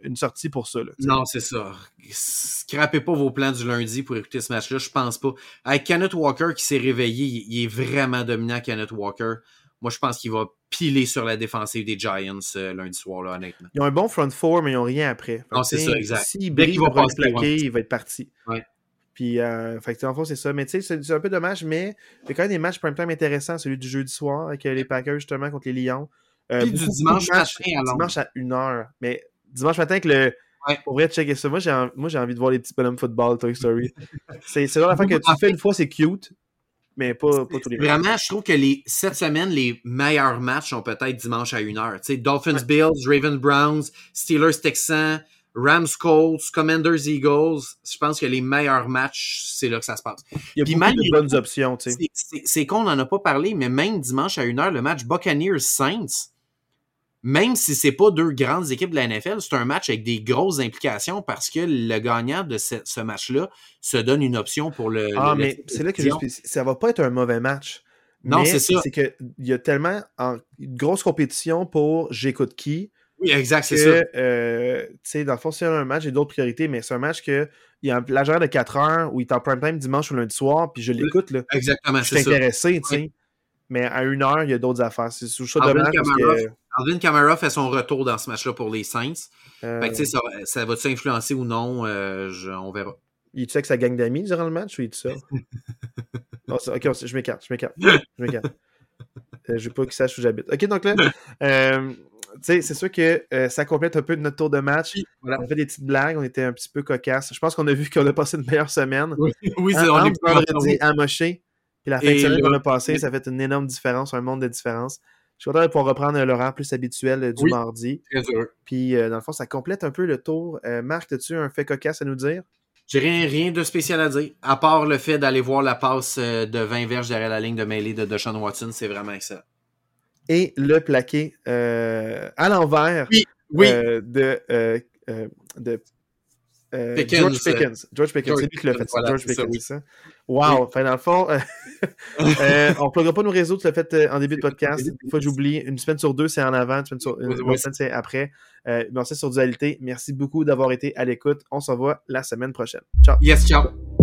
une sortie pour ça. non, c'est ça. Scrapez pas vos plans du lundi pour écouter ce match-là, je pense pas. Avec Kenneth Walker qui s'est réveillé, il est vraiment dominant, Kenneth Walker. Moi, je pense qu'il va piler sur la défensive des Giants euh, lundi soir, là, honnêtement. Ils ont un bon front four, mais ils n'ont rien après. Non, c'est ça, exact. S'il brille, va, va plaquer, il va être parti. Ouais. Puis, euh, fait en fond, c'est ça. Mais tu sais, c'est un peu dommage, mais il y a quand même des matchs prime time intéressants, celui du jeudi soir avec euh, les Packers, justement, contre les Lions. Euh, Puis du dimanche matin, Dimanche à 1h. Mais dimanche matin que le. Ouais. Pour vrai, checker ça. Moi, j'ai envie de voir les petits bonhommes football, Toy Story. c'est genre la fois que tu fais une fois, c'est cute, mais pas, pas tous les Vraiment, je trouve que les, cette semaine, les meilleurs matchs sont peut-être dimanche à 1h. Tu sais, Dolphins, Bills, Ravens, Browns, Steelers, Texans, Rams, Colts, Commanders, Eagles. Je pense que les meilleurs matchs, c'est là que ça se passe. Il y a Puis beaucoup de bonnes options, tu sais. C'est qu'on n'en a pas parlé, mais même dimanche à 1h, le match Buccaneers-Saints, même si c'est pas deux grandes équipes de la NFL, c'est un match avec des grosses implications parce que le gagnant de ce, match-là se donne une option pour le. Ah, mais c'est là que je ça va pas être un mauvais match. Non, c'est ça. C'est qu'il y a tellement une grosse compétition pour j'écoute qui. Oui, exact, c'est ça. Euh, tu sais, dans le fond, c'est un match, j'ai d'autres priorités, mais c'est un match que il y a l'agent de 4 heures où il est en prime time dimanche ou lundi soir, puis je l'écoute. Exactement, c'est ça. Je suis intéressé, tu sais. Mais à une heure, il y a d'autres affaires. C'est ça parce que Alvin Kamara fait son retour dans ce match-là pour les Saints. Euh... Fait que, ça, ça va s'influencer ou non? Euh, on verra. Il tu que ça gagne d'amis durant le match ou il dit ça? ok, je m'écarte, je m'écarte. Je m'écarte. euh, je veux pas qu'il sache où j'habite. Ok, donc là, euh, c'est sûr que ça complète un peu notre tour de match. Voilà. On a fait des petites blagues, on était un petit peu cocasse. Je pense qu'on a vu qu'on a passé une meilleure semaine. Oui, oui c'est Un- on est vendredi à puis la fin de semaine qu'on a passé, ça fait une énorme différence, un monde de différence. Je suis content de pouvoir reprendre l'horaire plus habituel euh, du Oui. mardi. très heureux. Puis, euh, dans le fond, ça complète un peu le tour. Euh, Marc, as-tu un fait cocasse à nous dire? J'ai rien, rien de spécial à dire, à part le fait d'aller voir la passe euh, de 20 verges derrière la ligne de mêlée de Deshaun Watson, c'est vraiment excellent. Et le plaqué euh, à l'envers Oui, Oui, euh, de, euh, euh, de euh, Pickens, George Pickens. George Pickens, c'est lui qui l'a fait. Voilà, George Pickens, c'est ça? Wow! Fait, dans le fond, euh, euh, on ne pluguera pas nos réseaux, tu l'as fait euh, en début de podcast. Des fois, j'oublie. Une semaine sur deux, c'est en avant. Une semaine sur une, Oui, oui. semaine, c'est après. Euh, sait sur Dualité. Merci beaucoup d'avoir été à l'écoute. On se revoit la semaine prochaine. Ciao! yes, ciao.